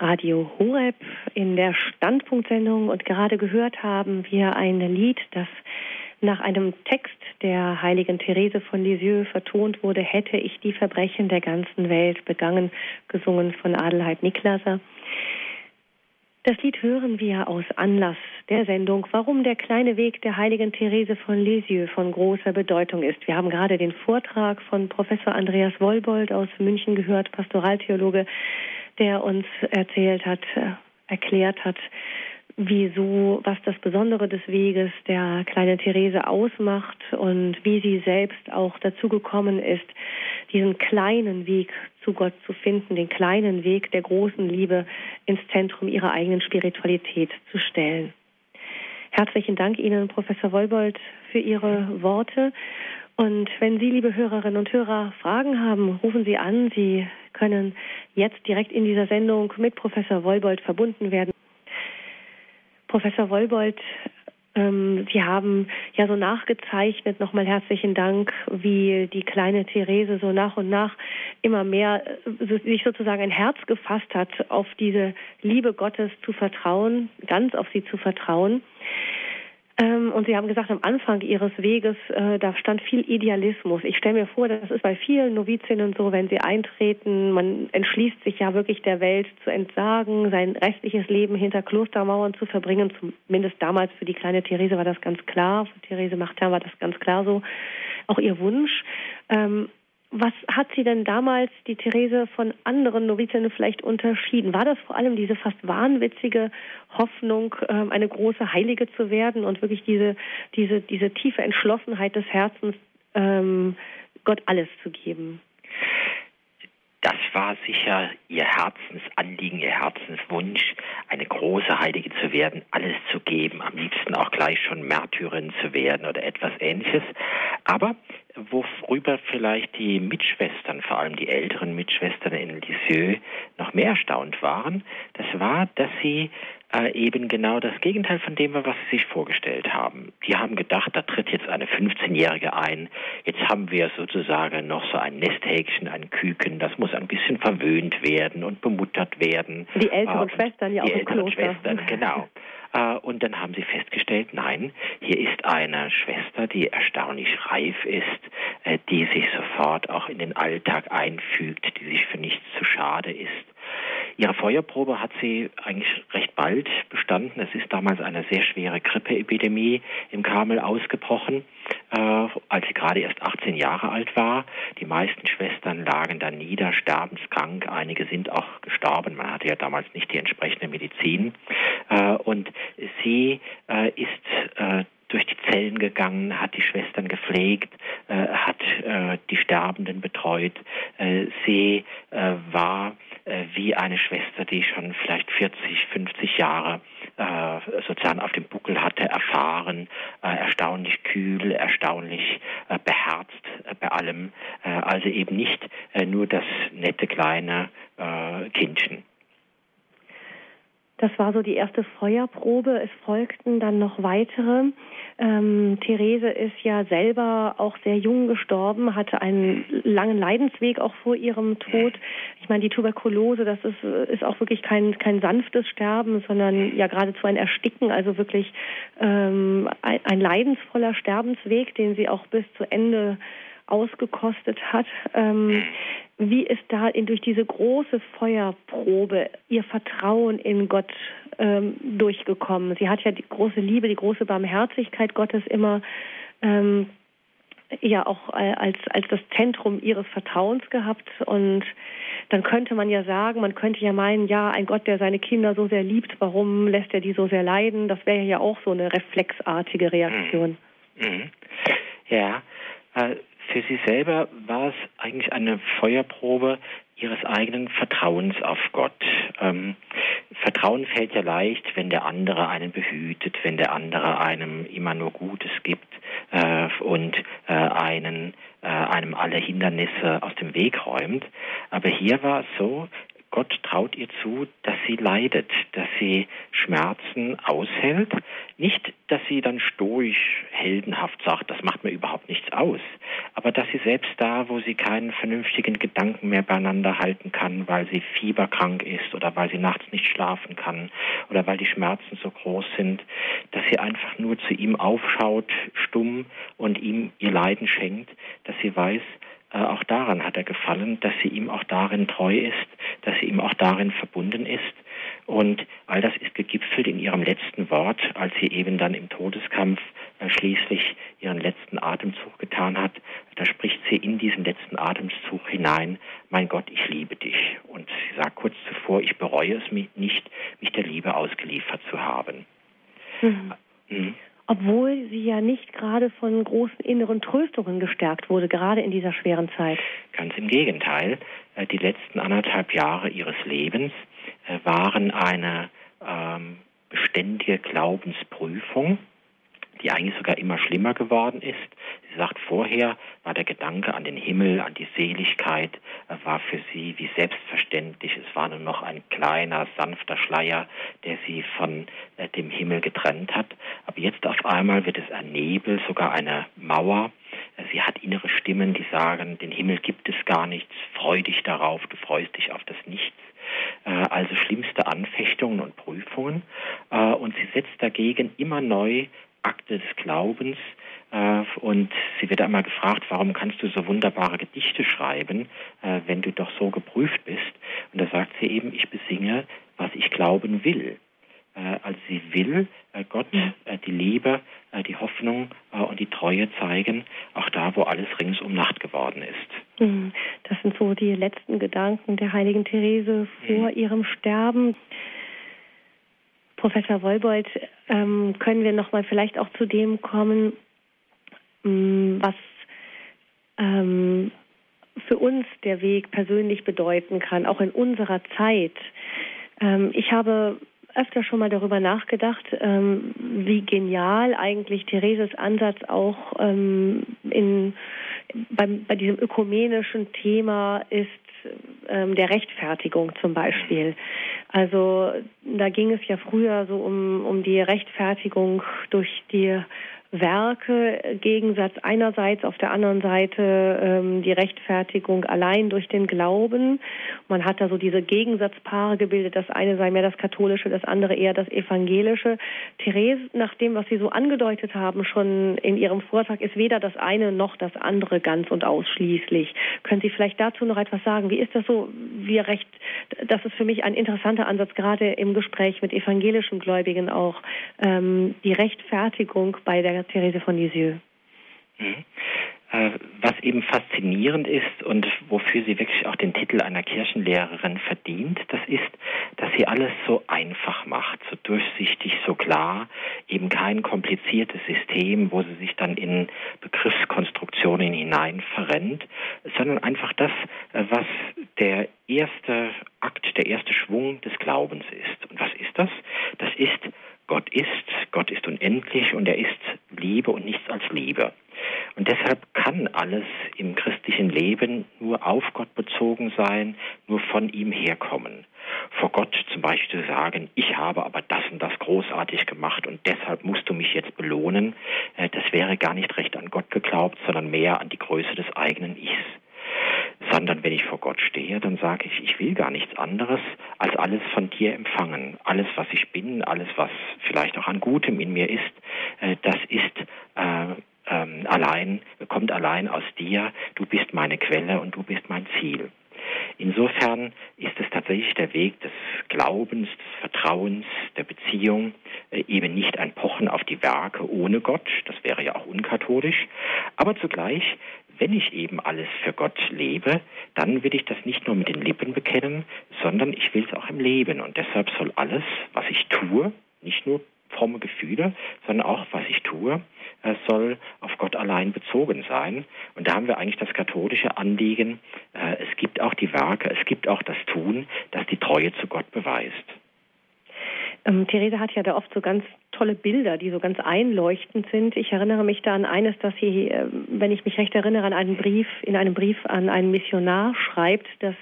Radio Horeb in der Standpunktsendung und gerade gehört haben wir ein Lied, das nach einem Text der heiligen Therese von Lisieux vertont wurde, hätte ich die Verbrechen der ganzen Welt begangen, gesungen von Adelheid Niklaser. Das Lied hören wir aus Anlass der Sendung, warum der kleine Weg der heiligen Therese von Lisieux von großer Bedeutung ist. Wir haben gerade den Vortrag von Professor Andreas Wollbold aus München gehört, Pastoraltheologe, der uns erzählt hat, äh, erklärt hat, wieso, was das Besondere des Weges der kleinen Therese ausmacht und wie sie selbst auch dazu gekommen ist, diesen kleinen Weg zu Gott zu finden, den kleinen Weg der großen Liebe ins Zentrum ihrer eigenen Spiritualität zu stellen. Herzlichen Dank Ihnen, Professor Wolbold, für Ihre Worte. Und wenn Sie, liebe Hörerinnen und Hörer, Fragen haben, rufen Sie an. Sie können jetzt direkt in dieser Sendung mit Professor Wolbold verbunden werden. Professor Wolbold, ähm, Sie haben ja so nachgezeichnet, nochmal herzlichen Dank, wie die kleine Therese so nach und nach immer mehr äh, sich sozusagen ein Herz gefasst hat, auf diese Liebe Gottes zu vertrauen, ganz auf sie zu vertrauen. Ähm, und Sie haben gesagt, am Anfang Ihres Weges, äh, da stand viel Idealismus. Ich stelle mir vor, das ist bei vielen Novizinnen so, wenn sie eintreten, man entschließt sich ja wirklich der Welt zu entsagen, sein restliches Leben hinter Klostermauern zu verbringen. Zumindest damals für die kleine Therese war das ganz klar, für Therese Martin war das ganz klar so, auch ihr Wunsch. Ähm, was hat sie denn damals, die Therese, von anderen Novizinnen vielleicht unterschieden? War das vor allem diese fast wahnwitzige Hoffnung, ähm, eine große Heilige zu werden und wirklich diese, diese, diese tiefe Entschlossenheit des Herzens, ähm, Gott alles zu geben? Das war sicher ihr Herzensanliegen, ihr Herzenswunsch, eine große Heilige zu werden, alles zu geben, am liebsten auch gleich schon Märtyrin zu werden oder etwas ähnliches. Aber worüber vielleicht die Mitschwestern, vor allem die älteren Mitschwestern in Lisieux, noch mehr erstaunt waren, das war, dass sie äh, eben genau das Gegenteil von dem war, was sie sich vorgestellt haben. Die haben gedacht, da tritt jetzt eine 15-Jährige ein, jetzt haben wir sozusagen noch so ein Nesthäkchen, ein Küken, das muss ein bisschen verwöhnt werden und bemuttert werden. Die älteren äh, Schwestern ja auch Die älteren Kloster. Schwestern, genau. (laughs) Äh, und dann haben sie festgestellt, nein, hier ist eine Schwester, die erstaunlich reif ist, äh, die sich sofort auch in den Alltag einfügt, die sich für nichts zu schade ist. Ihre Feuerprobe hat sie eigentlich recht bald bestanden. Es ist damals eine sehr schwere Grippeepidemie im Karmel ausgebrochen, äh, als sie gerade erst 18 Jahre alt war. Die meisten Schwestern lagen dann nieder, sterbenskrank. Einige sind auch gestorben. Man hatte ja damals nicht die entsprechende Medizin. Äh, und sie äh, ist äh, durch die Zellen gegangen, hat die Schwestern gepflegt, äh, hat äh, die Sterbenden betreut. Äh, sie äh, war äh, wie eine Schwester, die schon vielleicht 40, 50 Jahre äh, sozusagen auf dem Buckel hatte, erfahren, erstaunlich kühl, erstaunlich beherzt bei allem. also eben nicht nur das nette kleine Kindchen. Das war so die erste Feuerprobe. Es folgten dann noch weitere. Ähm, Therese ist ja selber auch sehr jung gestorben, hatte einen langen Leidensweg auch vor ihrem Tod. Ich meine, die Tuberkulose, das ist, ist auch wirklich kein, kein sanftes Sterben, sondern ja geradezu ein Ersticken, also wirklich ähm, ein, ein leidensvoller Sterbensweg, den sie auch bis zu Ende ausgekostet hat. Ähm, wie ist da in, durch diese große Feuerprobe ihr Vertrauen in Gott ähm, durchgekommen? Sie hat ja die große Liebe, die große Barmherzigkeit Gottes immer ähm, ja auch als, als das Zentrum ihres Vertrauens gehabt und dann könnte man ja sagen, man könnte ja meinen, ja, ein Gott, der seine Kinder so sehr liebt, warum lässt er die so sehr leiden? Das wäre ja auch so eine reflexartige Reaktion. Mhm. mhm. Ja, äh, für sie selber war es eigentlich eine Feuerprobe ihres eigenen Vertrauens auf Gott. Ähm, Vertrauen fällt ja leicht, wenn der andere einen behütet, wenn der andere einem immer nur Gutes gibt äh, und äh, einen, äh, einem alle Hindernisse aus dem Weg räumt. Aber hier war es so, Gott traut ihr zu, dass sie leidet, dass sie Schmerzen aushält. Nicht, dass sie dann stoisch, heldenhaft sagt, das macht mir überhaupt nichts aus, aber dass sie selbst da, wo sie keinen vernünftigen Gedanken mehr beieinander halten kann, weil sie fieberkrank ist oder weil sie nachts nicht schlafen kann oder weil die Schmerzen so groß sind, dass sie einfach nur zu ihm aufschaut, stumm und ihm ihr Leiden schenkt, dass sie weiß, äh, auch daran hat er gefallen, dass sie ihm auch darin treu ist, dass sie ihm auch darin verbunden ist. Und all das ist gegipfelt in ihrem letzten Wort, als sie eben dann im Todeskampf äh, schließlich ihren letzten Atemzug getan hat. Da spricht sie in diesen letzten Atemzug hinein, mein Gott, ich liebe dich. Und sie sagt kurz zuvor, ich bereue es mich nicht, mich der Liebe ausgeliefert zu haben. Mhm. Obwohl sie ja nicht gerade von großen inneren Tröstungen gestärkt wurde, gerade in dieser schweren Zeit. Ganz im Gegenteil. Äh, die letzten anderthalb Jahre ihres Lebens äh, waren eine ähm, beständige Glaubensprüfung die eigentlich sogar immer schlimmer geworden ist. Sie sagt, vorher war der Gedanke an den Himmel, an die Seligkeit, äh, war für sie wie selbstverständlich. Es war nur noch ein kleiner, sanfter Schleier, der sie von äh, dem Himmel getrennt hat. Aber jetzt auf einmal wird es ein Nebel, sogar eine Mauer. Äh, sie hat innere Stimmen, die sagen, den Himmel gibt es gar nichts, freu dich darauf, du freust dich auf das Nichts also schlimmste Anfechtungen und Prüfungen. Und sie setzt dagegen immer neu Akte des Glaubens. Äh, und sie wird einmal gefragt, warum kannst du so wunderbare Gedichte schreiben, äh, wenn du doch so geprüft bist? Und da sagt sie eben, ich besinge, was ich glauben will. Also sie will Gott die Liebe, die Hoffnung und die Treue zeigen, auch da, wo alles ringsum Nacht geworden ist. Mhm. Das sind so die letzten Gedanken der heiligen Therese vor mhm. ihrem Sterben. Professor Wolbold, ähm, können wir noch mal vielleicht auch zu dem kommen, ähm, was ähm, für uns der Weg persönlich bedeuten kann, auch in unserer Zeit. Ähm, ich habe öfter schon mal darüber nachgedacht, ähm, wie genial eigentlich Thereses Ansatz auch ähm, in, beim, bei diesem ökumenischen Thema ist, ähm, der Rechtfertigung zum Beispiel. Also da ging es ja früher so um, um die Rechtfertigung durch die Werke, Gegensatz einerseits, auf der anderen Seite ähm, die Rechtfertigung allein durch den Glauben. Man hat da so diese Gegensatzpaare gebildet, das eine sei mehr das Katholische, das andere eher das Evangelische. Therese, nach dem, was Sie so angedeutet haben, schon in Ihrem Vortrag, ist weder das eine noch das andere ganz und ausschließlich. Können Sie vielleicht dazu noch etwas sagen? Wie ist das so? Wie recht, das ist für mich ein interessanter Ansatz, gerade im Gespräch mit evangelischen Gläubigen auch, ähm, die Rechtfertigung bei der Therese von Lisieux. Mhm. Äh, was eben faszinierend ist und wofür sie wirklich auch den Titel einer Kirchenlehrerin verdient, das ist, dass sie alles so einfach macht, so durchsichtig, so klar, eben kein kompliziertes System, wo sie sich dann in Begriffskonstruktionen hinein verrennt, sondern einfach das, äh, was der erste Akt, der erste Schwung des Glaubens ist. Und was ist das? Das ist Gott ist, Gott ist unendlich und er ist Liebe und nichts als Liebe. Und deshalb kann alles im christlichen Leben nur auf Gott bezogen sein, nur von ihm herkommen. Vor Gott zum Beispiel sagen, ich habe aber das und das großartig gemacht und deshalb musst du mich jetzt belohnen, äh, das wäre gar nicht recht an Gott geglaubt, sondern mehr an die Größe des eigenen Ichs sondern wenn ich vor Gott stehe, dann sage ich, ich will gar nichts anderes als alles von dir empfangen. Alles, was ich bin, alles, was vielleicht auch an Gutem in mir ist, äh, das ist äh, ähm, allein, kommt allein aus dir. Du bist meine Quelle und du bist mein Ziel. Insofern ist es tatsächlich der Weg des Glaubens, des Vertrauens, der Beziehung, äh, eben nicht ein Pochen auf die Werke ohne Gott, das wäre ja auch unkatholisch, aber zugleich wenn ich eben alles für Gott lebe, dann will ich das nicht nur mit den Lippen bekennen, sondern ich will es auch im Leben. Und deshalb soll alles, was ich tue, nicht nur fromme Gefühle, sondern auch, was ich tue, äh, soll auf Gott allein bezogen sein. Und da haben wir eigentlich das katholische Anliegen, äh, es gibt auch die Werke, es gibt auch das Tun, das die Treue zu Gott beweist. Ähm, Therese hat ja da oft so ganz tolle Bilder, die so ganz einleuchtend sind. Ich erinnere mich da an eines, dass sie, äh, wenn ich mich recht erinnere, an einen Brief, in einem Brief an einen Missionar schreibt, das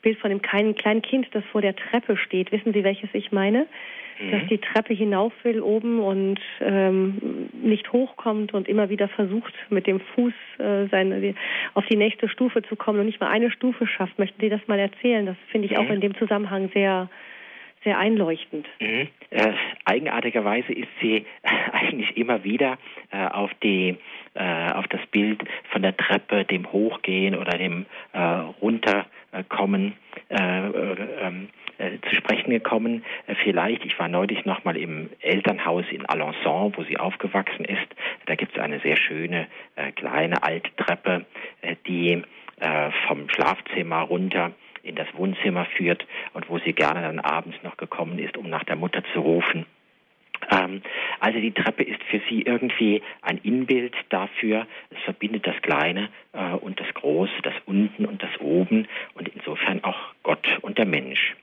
Bild von dem kleinen, kleinen Kind, das vor der Treppe steht. Wissen Sie, welches ich meine? Mhm. Dass die Treppe hinauf will oben und ähm, nicht hochkommt und immer wieder versucht, mit dem Fuß äh, seine, auf die nächste Stufe zu kommen und nicht mal eine Stufe schafft. Möchten Sie das mal erzählen? Das finde ich mhm. auch in dem Zusammenhang sehr sehr einleuchtend. Mhm. Äh, eigenartigerweise ist sie (laughs) eigentlich immer wieder äh, auf die äh, auf das Bild von der Treppe, dem Hochgehen oder dem äh, Runterkommen äh, ähm, äh, zu sprechen gekommen. vielleicht, ich war neulich noch mal im Elternhaus in Alençon, wo sie aufgewachsen ist. Da gibt es eine sehr schöne kleine alte Treppe, die vom Schlafzimmer runter in das Wohnzimmer führt und wo sie gerne dann abends noch gekommen ist, um nach der Mutter zu rufen. Ähm, also die Treppe ist für sie irgendwie ein Inbild dafür. Es verbindet das Kleine äh, und das Große, das Unten und das Oben und insofern auch Gott und der Mensch.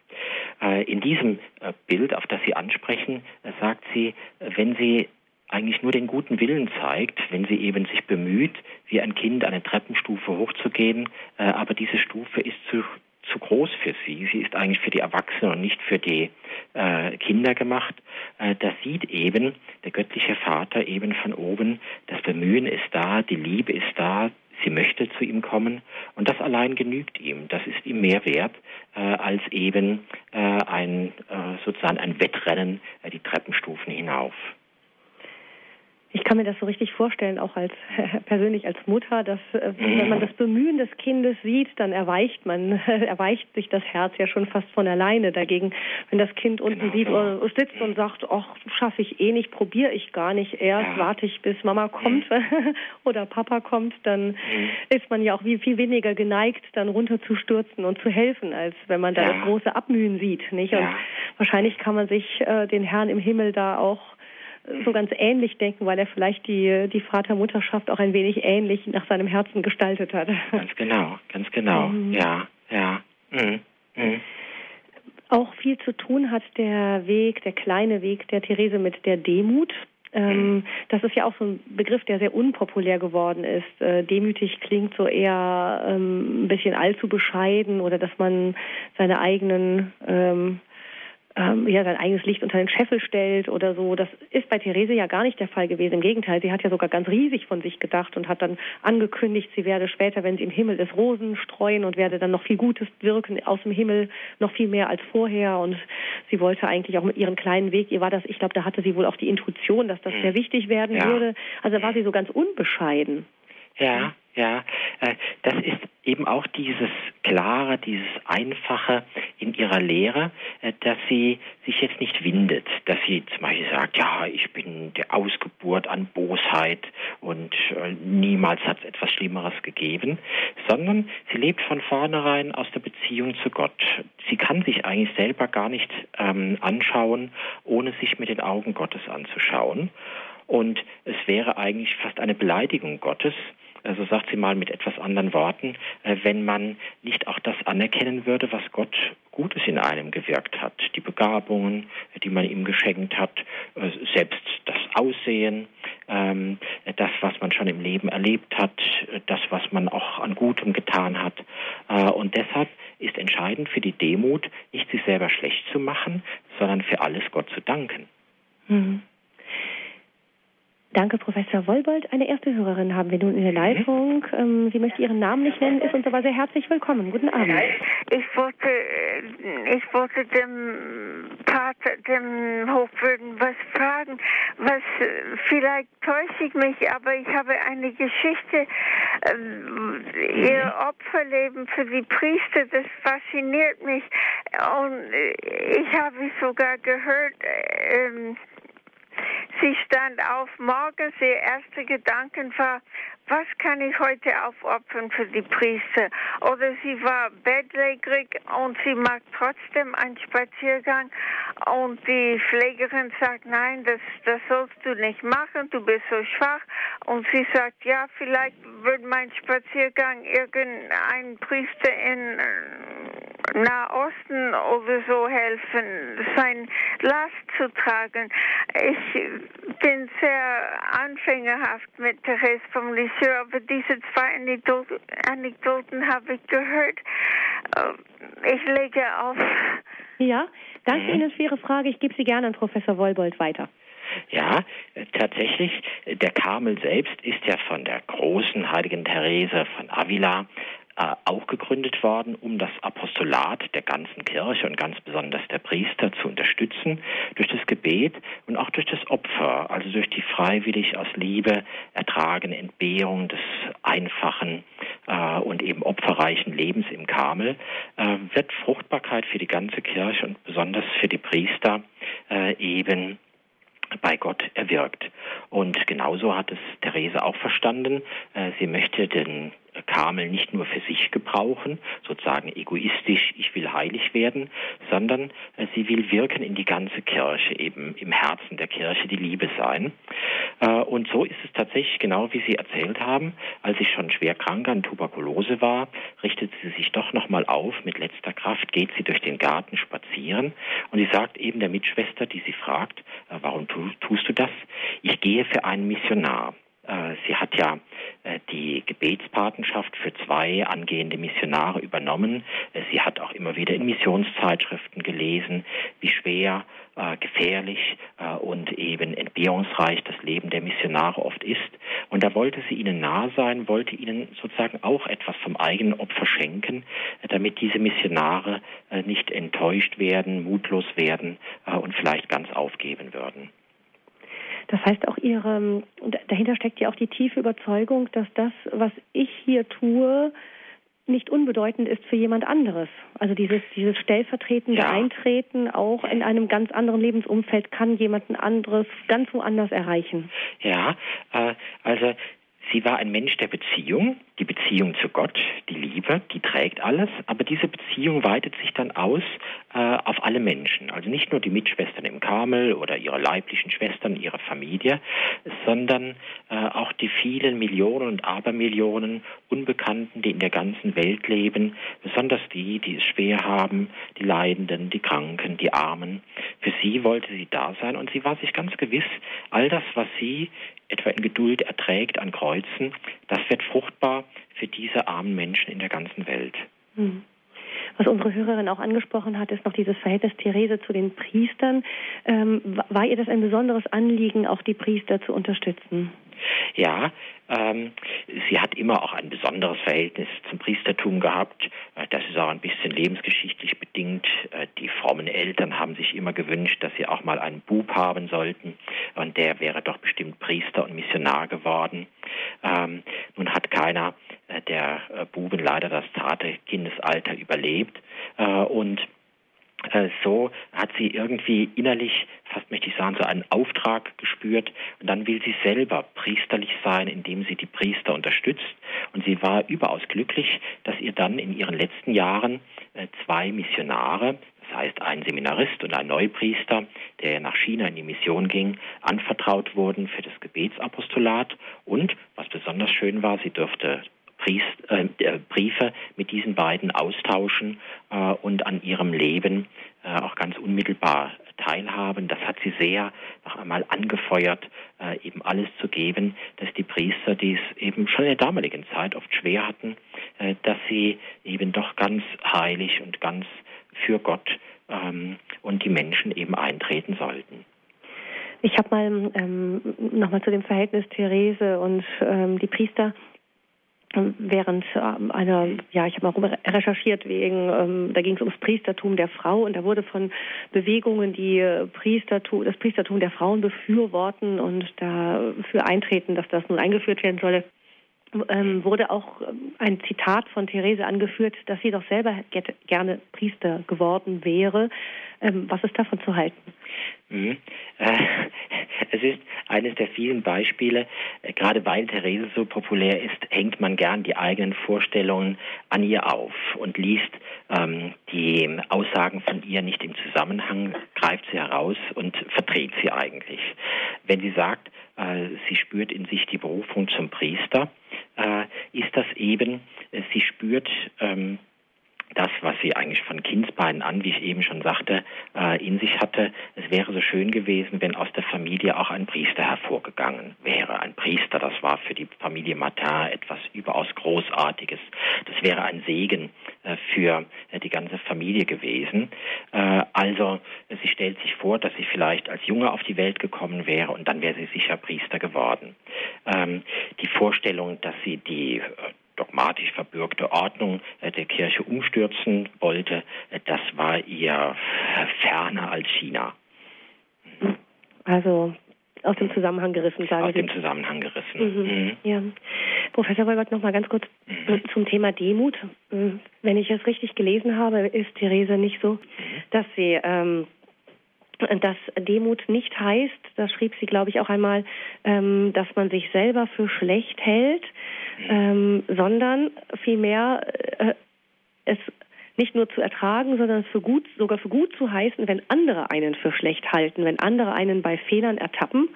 Äh, in diesem äh, Bild, auf das Sie ansprechen, äh, sagt sie, äh, wenn sie eigentlich nur den guten Willen zeigt, wenn sie eben sich bemüht, wie ein Kind eine Treppenstufe hochzugehen, äh, aber diese Stufe ist zu, zu groß für sie. Sie ist eigentlich für die Erwachsenen und nicht für die äh, Kinder gemacht. Äh, das sieht eben der göttliche Vater eben von oben. Das Bemühen ist da, die Liebe ist da. Sie möchte zu ihm kommen und das allein genügt ihm. Das ist ihm mehr wert äh, als eben äh, ein äh, sozusagen ein Wettrennen äh, die Treppenstufen hinauf. Ich kann mir das so richtig vorstellen, auch als (laughs) persönlich als Mutter, dass äh, wenn man das Bemühen des Kindes sieht, dann erweicht man, (laughs) erweicht sich das Herz ja schon fast von alleine. Dagegen, wenn das Kind unten genau. sieht oder äh, sitzt und sagt, ach, schaffe ich eh nicht, probiere ich gar nicht erst, ja. warte ich bis Mama kommt mhm. (laughs) oder Papa kommt, dann mhm. ist man ja auch viel, viel weniger geneigt, dann runterzustürzen und zu helfen, als wenn man da ja. das große Abmühen sieht, nicht? Und ja. wahrscheinlich kann man sich äh, den Herrn im Himmel da auch so ganz ähnlich denken, weil er vielleicht die, die Vater-Mutterschaft auch ein wenig ähnlich nach seinem Herzen gestaltet hat. Ganz genau, ganz genau. Mhm. Ja, ja. Mhm. Mhm. Auch viel zu tun hat der Weg, der kleine Weg der Therese mit der Demut. Ähm, mhm. das ist ja auch so ein Begriff, der sehr unpopulär geworden ist. Äh, demütig klingt so eher ähm, ein bisschen allzu bescheiden oder dass man seine eigenen ähm, ähm, ja, sein eigenes Licht unter den Scheffel stellt oder so. Das ist bei Therese ja gar nicht der Fall gewesen. Im Gegenteil, sie hat ja sogar ganz riesig von sich gedacht und hat dann angekündigt, sie werde später, wenn sie im Himmel ist, Rosen streuen und werde dann noch viel Gutes wirken aus dem Himmel, noch viel mehr als vorher. Und sie wollte eigentlich auch mit ihrem kleinen Weg, ihr war das, ich glaube, da hatte sie wohl auch die Intuition, dass das sehr wichtig werden ja. würde. Also war sie so ganz unbescheiden. Ja, ja, äh, das ist eben auch dieses Klare, dieses Einfache in ihrer Lehre, äh, dass sie sich jetzt nicht windet, dass sie zum Beispiel sagt, ja, ich bin der Ausgeburt an Bosheit und äh, niemals hat es etwas Schlimmeres gegeben, sondern sie lebt von vornherein aus der Beziehung zu Gott. Sie kann sich eigentlich selber gar nicht ähm, anschauen, ohne sich mit den Augen Gottes anzuschauen. Und es wäre eigentlich fast eine Beleidigung Gottes, also sagt sie mal mit etwas anderen Worten, äh, wenn man nicht auch das anerkennen würde, was Gott Gutes in einem gewirkt hat, die Begabungen, die man ihm geschenkt hat, äh, selbst das Aussehen, ähm, das, was man schon im Leben erlebt hat, das, was man auch an Gutem getan hat. Äh, und deshalb ist entscheidend für die Demut, nicht sich selber schlecht zu machen, sondern für alles Gott zu danken. Mhm. Danke, Professor Wolbold. Eine erste Hörerin haben wir nun in der Leitung. Ähm, sie möchte ihren Namen nicht nennen, ist uns aber sehr herzlich willkommen. Guten Abend. Ich wollte, äh, ich wollte dem Pater, dem Hofwürden was fragen, was, äh, vielleicht täusche ich mich, aber ich habe eine Geschichte, ähm, ihr Opferleben für die Priester, das fasziniert mich. Und äh, ich habe sogar gehört, ähm, Sie stand auf morgens, ihr erster Gedanken war, was kann ich heute aufopfern für die Priester? Oder sie war bettlägerig und sie macht trotzdem einen Spaziergang und die Pflegerin sagt, nein, das, das sollst du nicht machen, du bist so schwach. Und sie sagt, ja, vielleicht wird mein Spaziergang irgendein Priester in Nahosten oder so helfen, sein Last zu tragen. Ich bin sehr anfängerhaft mit Therese vom Lisieux, aber diese zwei Anekdoten, Anekdoten habe ich gehört. Äh, ich lege auf. Ja, danke mhm. Ihnen für Ihre Frage. Ich gebe sie gerne an Professor Wolbold weiter. Ja, tatsächlich, der Karmel selbst ist ja von der großen heiligen Therese von Avila äh, auch gegründet worden, um das Apostolat der ganzen Kirche und ganz besonders der Priester zu unterstützen durch das Gebet und auch durch das Opfer, also durch die freiwillig aus Liebe ertragene Entbehrung des einfachen äh, und eben opferreichen Lebens im Karmel, äh, wird Fruchtbarkeit für die ganze Kirche und besonders für die Priester äh, eben bei Gott erwirkt. Und genauso hat es Therese auch verstanden. Äh, sie möchte den Karmel nicht nur für sich gebrauchen, sozusagen egoistisch, ich will heilig werden, sondern äh, sie will wirken in die ganze Kirche, eben im Herzen der Kirche die Liebe sein. Äh, und so ist es tatsächlich genau, wie Sie erzählt haben. Als ich schon schwer krank an Tuberkulose war, richtet sie sich doch nochmal auf. Mit letzter Kraft geht sie durch den Garten spazieren und sie sagt eben der Mitschwester, die sie fragt, äh, warum tust du das? Ich gehe für einen Missionar. Äh, sie hat ja äh, die Gebetspatenschaft für zwei angehende Missionare übernommen. Äh, sie hat auch immer wieder in Missionszeitschriften gelesen, wie schwer, gefährlich und eben entbehrungsreich das Leben der Missionare oft ist. Und da wollte sie ihnen nahe sein, wollte ihnen sozusagen auch etwas vom eigenen Opfer schenken, damit diese Missionare nicht enttäuscht werden, mutlos werden und vielleicht ganz aufgeben würden. Das heißt auch ihre, dahinter steckt ja auch die tiefe Überzeugung, dass das, was ich hier tue, nicht unbedeutend ist für jemand anderes. Also dieses, dieses stellvertretende ja. Eintreten auch in einem ganz anderen Lebensumfeld kann jemanden anderes ganz woanders erreichen. Ja, äh, also Sie war ein Mensch der Beziehung, die Beziehung zu Gott, die Liebe, die trägt alles, aber diese Beziehung weitet sich dann aus äh, auf alle Menschen. Also nicht nur die Mitschwestern im Karmel oder ihre leiblichen Schwestern, ihre Familie, sondern äh, auch die vielen Millionen und Abermillionen Unbekannten, die in der ganzen Welt leben, besonders die, die es schwer haben, die Leidenden, die Kranken, die Armen. Für sie wollte sie da sein und sie war sich ganz gewiss, all das, was sie etwa in Geduld erträgt an Kreuzen, das wird fruchtbar für diese armen Menschen in der ganzen Welt. Hm. Was unsere Hörerin auch angesprochen hat, ist noch dieses Verhältnis Therese zu den Priestern. Ähm, war ihr das ein besonderes Anliegen, auch die Priester zu unterstützen? Ja, ähm, sie hat immer auch ein besonderes Verhältnis zum Priestertum gehabt. Äh, das ist auch ein bisschen lebensgeschichtlich bedingt. Äh, die frommen Eltern haben sich immer gewünscht, dass sie auch mal einen Bub haben sollten. Und der wäre doch bestimmt Priester und Missionar geworden. Ähm, nun hat keiner äh, der Buben leider das zarte Kindesalter überlebt. Äh, und so hat sie irgendwie innerlich, fast möchte ich sagen, so einen Auftrag gespürt. Und dann will sie selber priesterlich sein, indem sie die Priester unterstützt. Und sie war überaus glücklich, dass ihr dann in ihren letzten Jahren äh, zwei Missionare, das heißt ein Seminarist und ein Neupriester, der nach China in die Mission ging, anvertraut wurden für das Gebetsapostolat. Und, was besonders schön war, sie durfte äh, Briefe mit diesen beiden austauschen äh, und an ihrem Leben äh, auch ganz unmittelbar teilhaben. Das hat sie sehr noch einmal angefeuert, äh, eben alles zu geben, dass die Priester, die es eben schon in der damaligen Zeit oft schwer hatten, äh, dass sie eben doch ganz heilig und ganz für Gott ähm, und die Menschen eben eintreten sollten. Ich habe mal ähm, nochmal zu dem Verhältnis Therese und ähm, die Priester während ähm, einer, ja, ich habe mal recherchiert wegen, ähm, da ging es ums Priestertum der Frau und da wurde von Bewegungen, die Priestertum, das Priestertum der Frauen befürworten und dafür eintreten, dass das nun eingeführt werden solle, ähm, wurde auch ähm, ein Zitat von Therese angeführt, dass sie doch selber gerne Priester geworden wäre. Ähm, was ist davon zu halten? Mhm. (laughs) Es ist eines der vielen Beispiele, äh, gerade weil Therese so populär ist, hängt man gern die eigenen Vorstellungen an ihr auf und liest ähm, die Aussagen von ihr nicht im Zusammenhang, greift sie heraus und verdreht sie eigentlich. Wenn sie sagt, äh, sie spürt in sich die Berufung zum Priester, ist das eben, sie spürt, ähm, das, was sie eigentlich von Kindsbeinen an, wie ich eben schon sagte, äh, in sich hatte. Es wäre so schön gewesen, wenn aus der Familie auch ein Priester hervorgegangen wäre. Ein Priester, das war für die Familie Martin etwas überaus Großartiges. Das wäre ein Segen äh, für äh, die ganze Familie gewesen. Also sie stellt sich vor, dass sie vielleicht als Junge auf die Welt gekommen wäre und dann wäre sie sicher Priester geworden. Ähm, die Vorstellung, dass sie die dogmatisch verbürgte Ordnung äh, der Kirche umstürzen wollte, äh, das war ihr ferner als China. Also aus dem Zusammenhang gerissen, sagen aus Sie. Aus dem Zusammenhang gerissen. Mhm. Mhm. Ja. Professor Wolbert, noch mal ganz kurz mhm. zum Thema Demut. Mhm. Wenn ich es richtig gelesen habe, ist Therese nicht so, mhm. dass sie ähm, dass Demut nicht heißt, das schrieb sie, glaube ich, auch einmal, ähm, dass man sich selber für schlecht hält, ähm, sondern vielmehr äh, es nicht nur zu ertragen, sondern für gut, sogar für gut zu heißen, wenn andere einen für schlecht halten, wenn andere einen bei Fehlern ertappen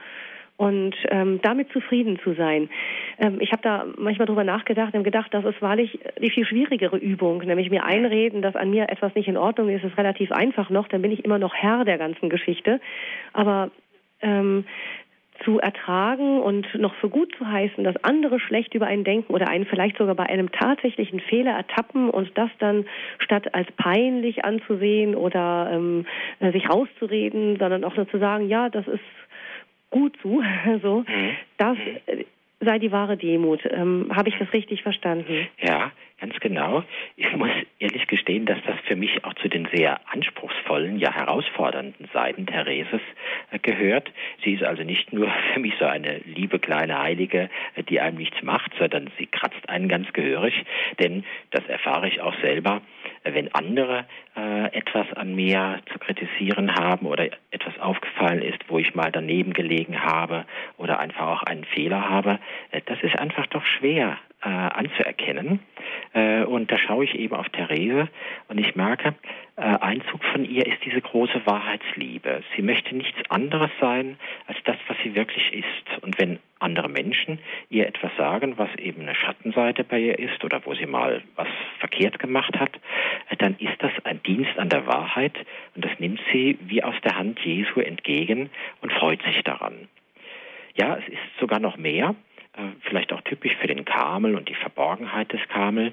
und ähm, damit zufrieden zu sein. Ähm, ich habe da manchmal drüber nachgedacht und gedacht, das ist wahrlich die viel schwierigere Übung, nämlich mir einreden, dass an mir etwas nicht in Ordnung ist, ist relativ einfach noch, dann bin ich immer noch Herr der ganzen Geschichte. Aber ähm, zu ertragen und noch für gut zu heißen, dass andere schlecht über einen denken oder einen vielleicht sogar bei einem tatsächlichen Fehler ertappen und das dann statt als peinlich anzusehen oder ähm, äh, sich rauszureden, sondern auch nur zu sagen, ja, das ist gut so, (laughs) so mhm. das mhm. sei die wahre Demut. Ähm, Habe ich das richtig verstanden? Ja, Ganz genau. Ich muss ehrlich gestehen, dass das für mich auch zu den sehr anspruchsvollen, ja herausfordernden Seiten Thereses äh, gehört. Sie ist also nicht nur (laughs) für mich so eine liebe kleine Heilige, äh, die einem nichts macht, sondern sie kratzt einen ganz gehörig. Denn das erfahre ich auch selber, äh, wenn andere äh, etwas an mir zu kritisieren haben oder etwas aufgefallen ist, wo ich mal daneben gelegen habe oder einfach auch einen Fehler habe, das ist einfach doch schwer äh, anzuerkennen. Äh, und da schaue ich eben auf Therese und ich merke, äh, ein Zug von ihr ist diese große Wahrheitsliebe. Sie möchte nichts anderes sein als das, was sie wirklich ist. Und wenn andere Menschen ihr etwas sagen, was eben eine Schattenseite bei ihr ist oder wo sie mal was verkehrt gemacht hat, äh, dann ist das ein Dienst an der Wahrheit und das nimmt sie wie aus der Hand Jesu entgegen und freut sich daran. Ja, es ist sogar noch mehr. Äh, vielleicht auch typisch für den Kamel und die Verborgenheit des Kamel.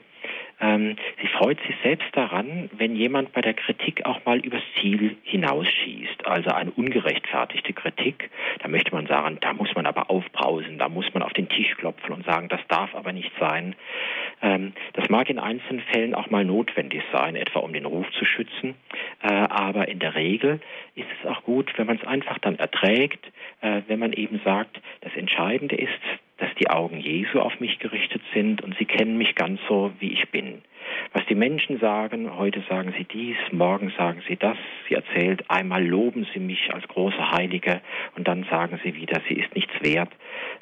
Ähm, sie freut sich selbst daran, wenn jemand bei der Kritik auch mal übers Ziel hinausschießt, also eine ungerechtfertigte Kritik. Da möchte man sagen, da muss man aber aufbrausen, da muss man auf den Tisch klopfen und sagen, das darf aber nicht sein. Ähm, das mag in einzelnen Fällen auch mal notwendig sein, etwa um den Ruf zu schützen, äh, aber in der Regel ist es auch gut, wenn man es einfach dann erträgt, äh, wenn man eben sagt, das Entscheidende ist, dass die Augen Jesu auf mich gerichtet sind und sie kennen mich ganz so, wie ich bin. Was die Menschen sagen, heute sagen sie dies, morgen sagen sie das. Sie erzählt, einmal loben sie mich als große Heilige und dann sagen sie wieder, sie ist nichts wert.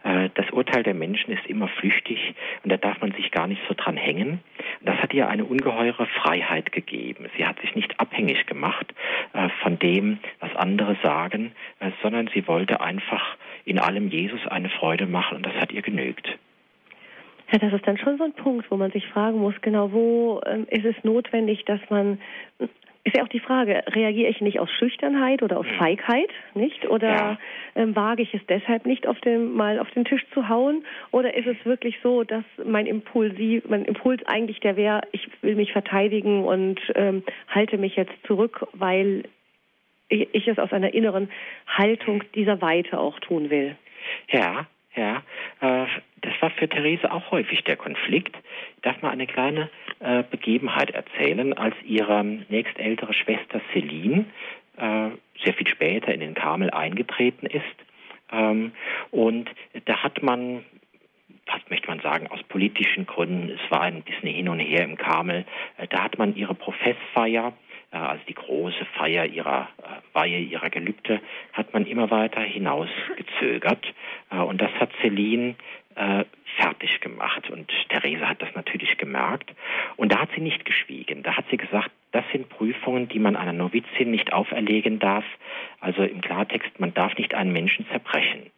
Äh, das Urteil der Menschen ist immer flüchtig und da darf man sich gar nicht so dran hängen. Das hat ihr eine ungeheure Freiheit gegeben. Sie hat sich nicht abhängig gemacht äh, von dem, was andere sagen, äh, sondern sie wollte einfach in allem Jesus eine Freude machen und das hat ihr genügt. Ja, das ist dann schon so ein Punkt, wo man sich fragen muss, genau wo ähm, ist es notwendig, dass man ist ja auch die Frage, reagiere ich nicht aus Schüchternheit oder aus hm. Feigheit, nicht? Oder ja. ähm, wage ich es deshalb nicht, auf den, mal auf den Tisch zu hauen? Oder ist es wirklich so, dass mein Impuls, mein Impuls eigentlich der wäre, ich will mich verteidigen und ähm, halte mich jetzt zurück, weil ich, ich es aus einer inneren Haltung dieser Weite auch tun will? Ja, ja, äh, das war für Therese auch häufig der Konflikt. Ich darf mal eine kleine äh, Begebenheit erzählen, als ihre nächstältere Schwester Celine äh, sehr viel später in den Karmel eingetreten ist. Ähm, und da hat man fast möchte man sagen, aus politischen Gründen, es war ein bisschen hin und her im Karmel, äh, da hat man ihre Professfeier also die große Feier ihrer äh, Weihe, ihrer Gelübde, hat man immer weiter hinausgezögert. Äh, und das hat Celine fertig gemacht. Und Therese hat das natürlich gemerkt. Und da hat sie nicht geschwiegen. Da hat sie gesagt, das sind Prüfungen, die man einer Novizin nicht auferlegen darf. Also im Klartext, man darf nicht einen Menschen zerbrechen.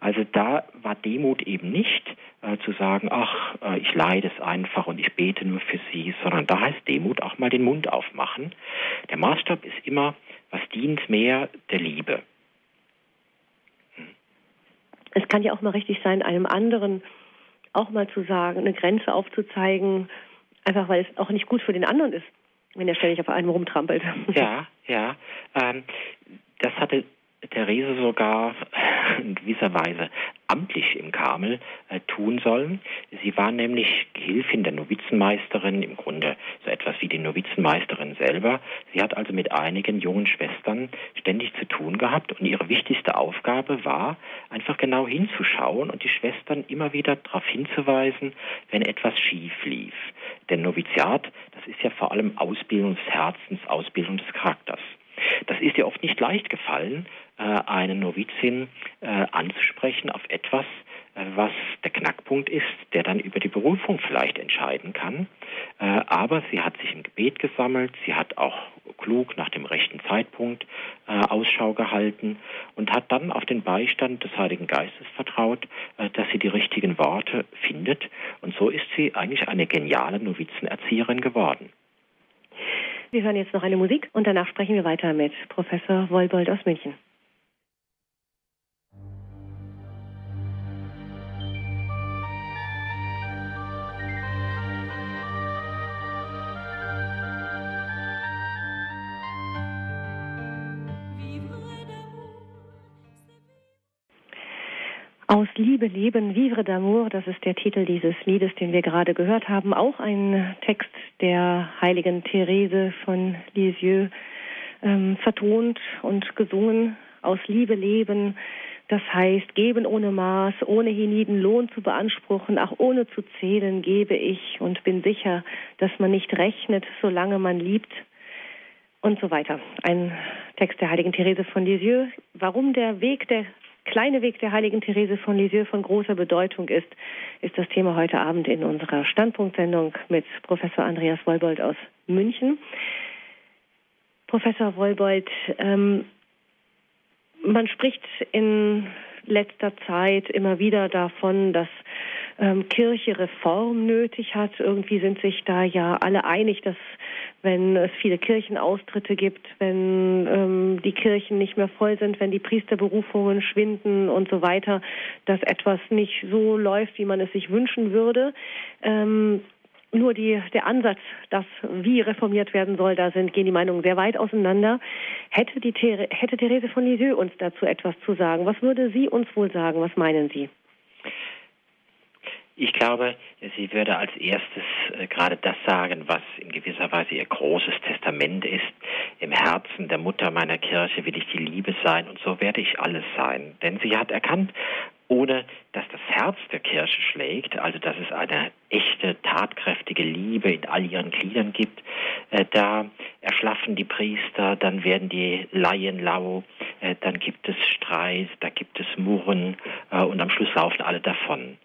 Also da war Demut eben nicht äh, zu sagen, ach, äh, ich leide es einfach und ich bete nur für sie, sondern da heißt Demut auch mal den Mund aufmachen. Der Maßstab ist immer, was dient mehr der Liebe. Es kann ja auch mal richtig sein, einem anderen auch mal zu sagen, eine Grenze aufzuzeigen, einfach weil es auch nicht gut für den anderen ist, wenn er ständig auf einem rumtrampelt. Ja, ja. Ähm, das hatte Therese sogar (laughs) in gewisser Weise amtlich im Karmel äh, tun sollen. Sie war nämlich Gehilfin der Novizenmeisterin, im Grunde so etwas wie die Novizenmeisterin selber. Sie hat also mit einigen jungen Schwestern ständig zu tun gehabt und ihre wichtigste Aufgabe war, einfach genau hinzuschauen und die Schwestern immer wieder darauf hinzuweisen, wenn etwas schief lief. Denn Noviziat, das ist ja vor allem Ausbildung des Herzens, Ausbildung des Charakters. Das ist ihr oft nicht leicht gefallen, eine Novizin äh, anzusprechen auf etwas, äh, was der Knackpunkt ist, der dann über die Berufung vielleicht entscheiden kann. Aber sie hat sich im Gebet gesammelt, sie hat auch klug nach dem rechten Zeitpunkt Ausschau gehalten und hat dann auf den Beistand des Heiligen Geistes vertraut, dass sie die richtigen Worte findet. Und so ist sie eigentlich eine geniale Novizenerzieherin geworden. Wir hören jetzt noch eine Musik und danach sprechen wir weiter mit Professor Wolbold aus München. Aus Liebe leben, Vivre d'amour, das ist der Titel dieses Liedes, den wir gerade gehört haben. Auch ein Text der heiligen Therese von Lisieux, ähm, vertont und gesungen. Aus Liebe leben, das heißt, geben ohne Maß, ohne hienieden Lohn zu beanspruchen, auch ohne zu zählen, gebe ich und bin sicher, dass man nicht rechnet, solange man liebt. Und so weiter. Ein Text der heiligen Therese von Lisieux. Warum der Weg der kleine Weg der heiligen Therese von Lisieux von großer Bedeutung ist, ist das Thema heute Abend in unserer Standpunktsendung mit Professor Andreas Wolbold aus München. Professor Wolbold, ähm, man spricht in letzter Zeit immer wieder davon, dass ähm, Kirche Reform nötig hat. Irgendwie sind sich da ja alle einig, dass wenn es viele Kirchenaustritte gibt, wenn ähm, die Kirchen nicht mehr voll sind, wenn die Priesterberufungen schwinden und so weiter, dass etwas nicht so läuft, wie man es sich wünschen würde. Ähm, nur die, der Ansatz, dass wie reformiert werden soll, da sind, gehen die Meinungen sehr weit auseinander. Hätte, die, hätte Therese von Lisieux uns dazu etwas zu sagen? Was würde sie uns wohl sagen? Was meinen Sie? Ich glaube, sie würde als erstes äh, gerade das sagen, was in gewisser Weise ihr großes Testament ist. Im Herzen der Mutter meiner Kirche will ich die Liebe sein und so werde ich alles sein. Denn sie hat erkannt, ohne dass das Herz der Kirche schlägt, also dass es eine echte, tatkräftige Liebe in all ihren Gliedern gibt, äh, da erschlaffen die Priester, dann werden die Laien lau, äh, dann gibt es Streit, da gibt es Murren und am Schluss laufen alle davon.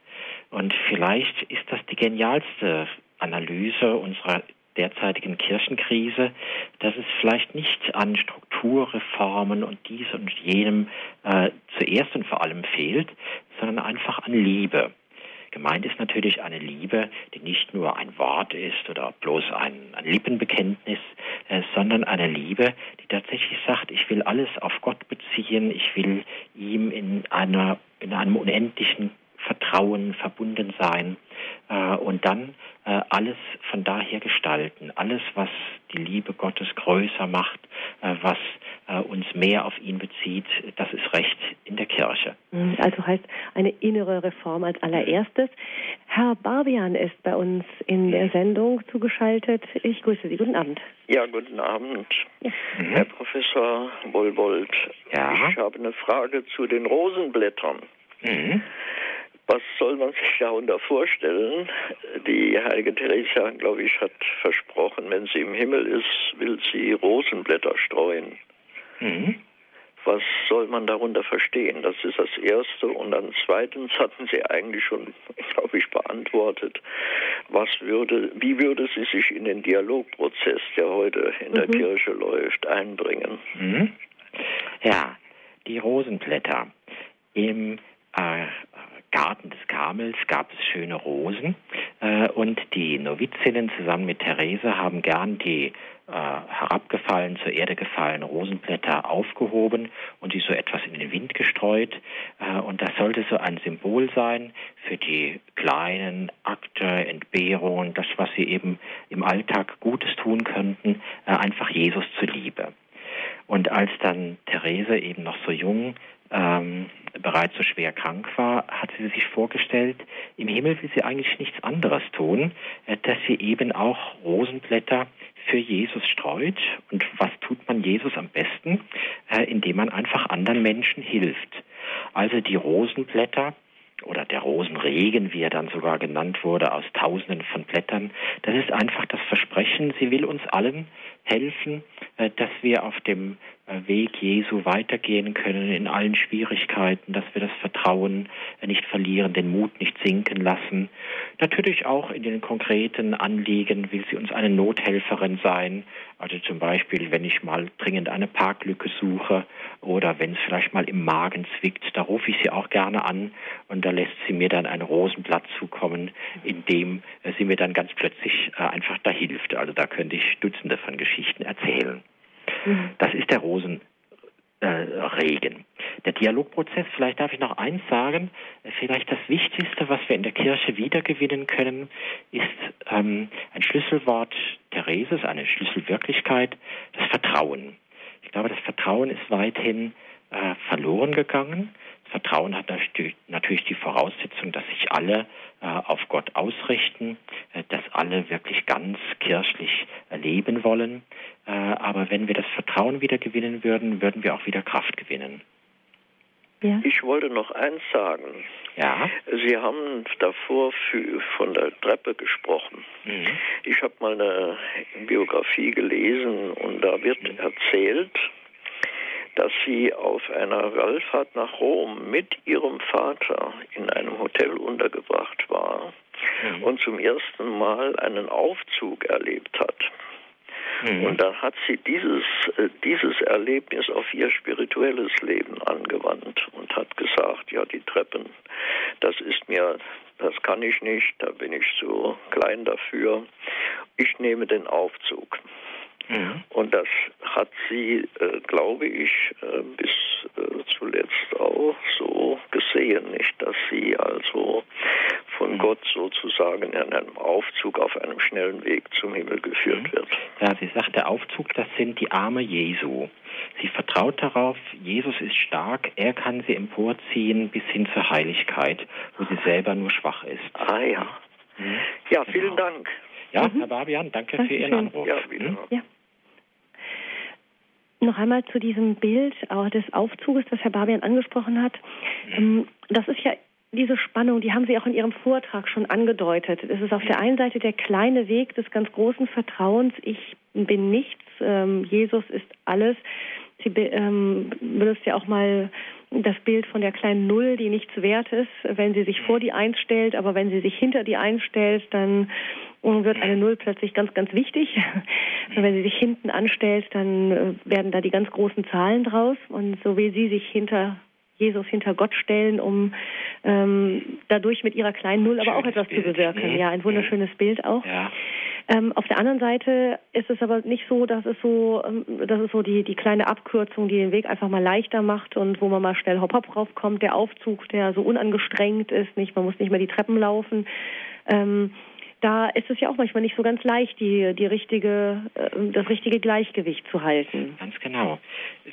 Und vielleicht ist das die genialste Analyse unserer derzeitigen Kirchenkrise, dass es vielleicht nicht an Strukturreformen und dies und jenem äh, zuerst und vor allem fehlt, sondern einfach an Liebe. Gemeint ist natürlich eine Liebe, die nicht nur ein Wort ist oder bloß ein, ein Lippenbekenntnis, äh, sondern eine Liebe, die tatsächlich sagt, ich will alles auf Gott beziehen, ich will ihm in einer in einem unendlichen Vertrauen, verbunden sein äh, und dann äh, alles von daher gestalten. Alles, was die Liebe Gottes größer macht, äh, was äh, uns mehr auf ihn bezieht, das ist Recht in der Kirche. Mhm, also heißt eine innere Reform als allererstes. Herr Barbian ist bei uns in der Sendung zugeschaltet. Ich grüße Sie. Guten Abend. Ja, guten Abend, ja. Herr Professor Wohlwold. Ja. Ich habe eine Frage zu den Rosenblättern. Mhm. Was soll man sich darunter vorstellen? Die heilige Theresia, glaube ich, hat versprochen, wenn sie im Himmel ist, will sie Rosenblätter streuen. Mhm. Was soll man darunter verstehen? Das ist das Erste. Und dann zweitens hatten Sie eigentlich schon, (laughs) glaube ich, beantwortet, was würde, wie würde sie sich in den Dialogprozess, der heute in mhm. der Kirche läuft, einbringen? Mhm. Ja, die Rosenblätter. im äh, Garten des Karmels gab es schöne Rosen äh, und die Novizinnen zusammen mit Therese haben gern die äh, herabgefallen, zur Erde gefallenen Rosenblätter aufgehoben und die so etwas in den Wind gestreut. Äh, und das sollte so ein Symbol sein für die kleinen Akte, Entbehrungen, das, was sie eben im Alltag Gutes tun könnten, äh, einfach Jesus zuliebe. Und als dann Therese eben noch so jung ähm, bereits so schwer krank war, hatte sie sich vorgestellt, im Himmel will sie eigentlich nichts anderes tun, äh, dass sie eben auch Rosenblätter für Jesus streut. Und was tut man Jesus am besten? Äh, indem man einfach anderen Menschen hilft. Also die Rosenblätter oder der Rosenregen, wie er dann sogar genannt wurde, aus Tausenden von Blättern, das ist einfach das Versprechen, sie will uns allen helfen, äh, dass wir auf dem äh, Weg Jesu weitergehen können in allen Schwierigkeiten, dass wir das Vertrauen äh, nicht verlieren, den Mut nicht sinken lassen. Natürlich auch in den konkreten Anliegen will sie uns eine Nothelferin sein. Also zum Beispiel, wenn ich mal dringend eine Parklücke suche oder wenn es vielleicht mal im Magen zwickt, da rufe ich sie auch gerne an und da lässt sie mir dann ein Rosenblatt zukommen, in dem sie mir dann ganz plötzlich einfach da hilft. Also da könnte ich Dutzende von Geschichten erzählen. Mhm. Das ist der Rosenregen. Äh, der Dialogprozess, vielleicht darf ich noch eins sagen, vielleicht das Wichtigste, was wir in der Kirche wiedergewinnen können, ist ähm, ein Schlüsselwort Thereses, eine Schlüsselwirklichkeit, das Vertrauen. Ich glaube, das Vertrauen ist weithin äh, verloren gegangen. Vertrauen hat natürlich die Voraussetzung, dass sich alle äh, auf Gott ausrichten, äh, dass alle wirklich ganz kirchlich leben wollen. Äh, aber wenn wir das Vertrauen wieder gewinnen würden, würden wir auch wieder Kraft gewinnen. Ja. Ich wollte noch eins sagen. Ja. Sie haben davor für, von der Treppe gesprochen. Mhm. Ich habe mal eine Biografie gelesen und da wird mhm. erzählt, dass sie auf einer Wallfahrt nach Rom mit ihrem Vater in einem Hotel untergebracht war mhm. und zum ersten Mal einen Aufzug erlebt hat. Mhm. Und dann hat sie dieses, äh, dieses Erlebnis auf ihr spirituelles Leben angewandt und hat gesagt, ja, die Treppen, das ist mir, das kann ich nicht, da bin ich zu klein dafür. Ich nehme den Aufzug. Mhm. Und das hat sie, äh, glaube ich, äh, bis äh, zuletzt auch so gesehen, nicht, dass sie also von mhm. Gott sozusagen in einem Aufzug auf einem schnellen Weg zum Himmel geführt mhm. wird. Ja, sie sagt, der Aufzug, das sind die Arme Jesu. Sie vertraut darauf, Jesus ist stark, er kann sie emporziehen bis hin zur Heiligkeit, wo sie selber nur schwach ist. Ah ja. Mhm. Ja, vielen genau. Dank. Ja, Herr Barbian, danke Dankeschön. für Ihren Anruf. Ja, wieder. Mhm. Ja. Noch einmal zu diesem Bild des Aufzuges, das Herr Barbian angesprochen hat. Ähm, das ist ja diese Spannung, die haben Sie auch in Ihrem Vortrag schon angedeutet. Es ist auf der einen Seite der kleine Weg des ganz großen Vertrauens. Ich bin nichts, ähm, Jesus ist alles. Sie ähm, benutzt ja auch mal das Bild von der kleinen Null, die nichts wert ist, wenn sie sich vor die Eins stellt, aber wenn sie sich hinter die Eins stellt, dann wird eine Null plötzlich ganz, ganz wichtig. (laughs) Wenn sie sich hinten anstellt, dann äh, werden da die ganz großen Zahlen draus. Und so wie sie sich hinter Jesus, hinter Gott stellen, um ähm, dadurch mit ihrer kleinen Null aber auch etwas Bild. zu bewirken. Mhm. Ja, ein wunderschönes mhm. Bild auch. Ja. Ähm, auf der anderen Seite ist es aber nicht so, dass es so, ähm, dass es so die, die kleine Abkürzung, die den Weg einfach mal leichter macht und wo man mal schnell hopp hopp raufkommt, der Aufzug, der so unangestrengt ist, nicht, man muss nicht mehr die Treppen laufen. Ähm, da ist es ja auch manchmal nicht so ganz leicht, die, die richtige, äh, das richtige Gleichgewicht zu halten. Ganz genau.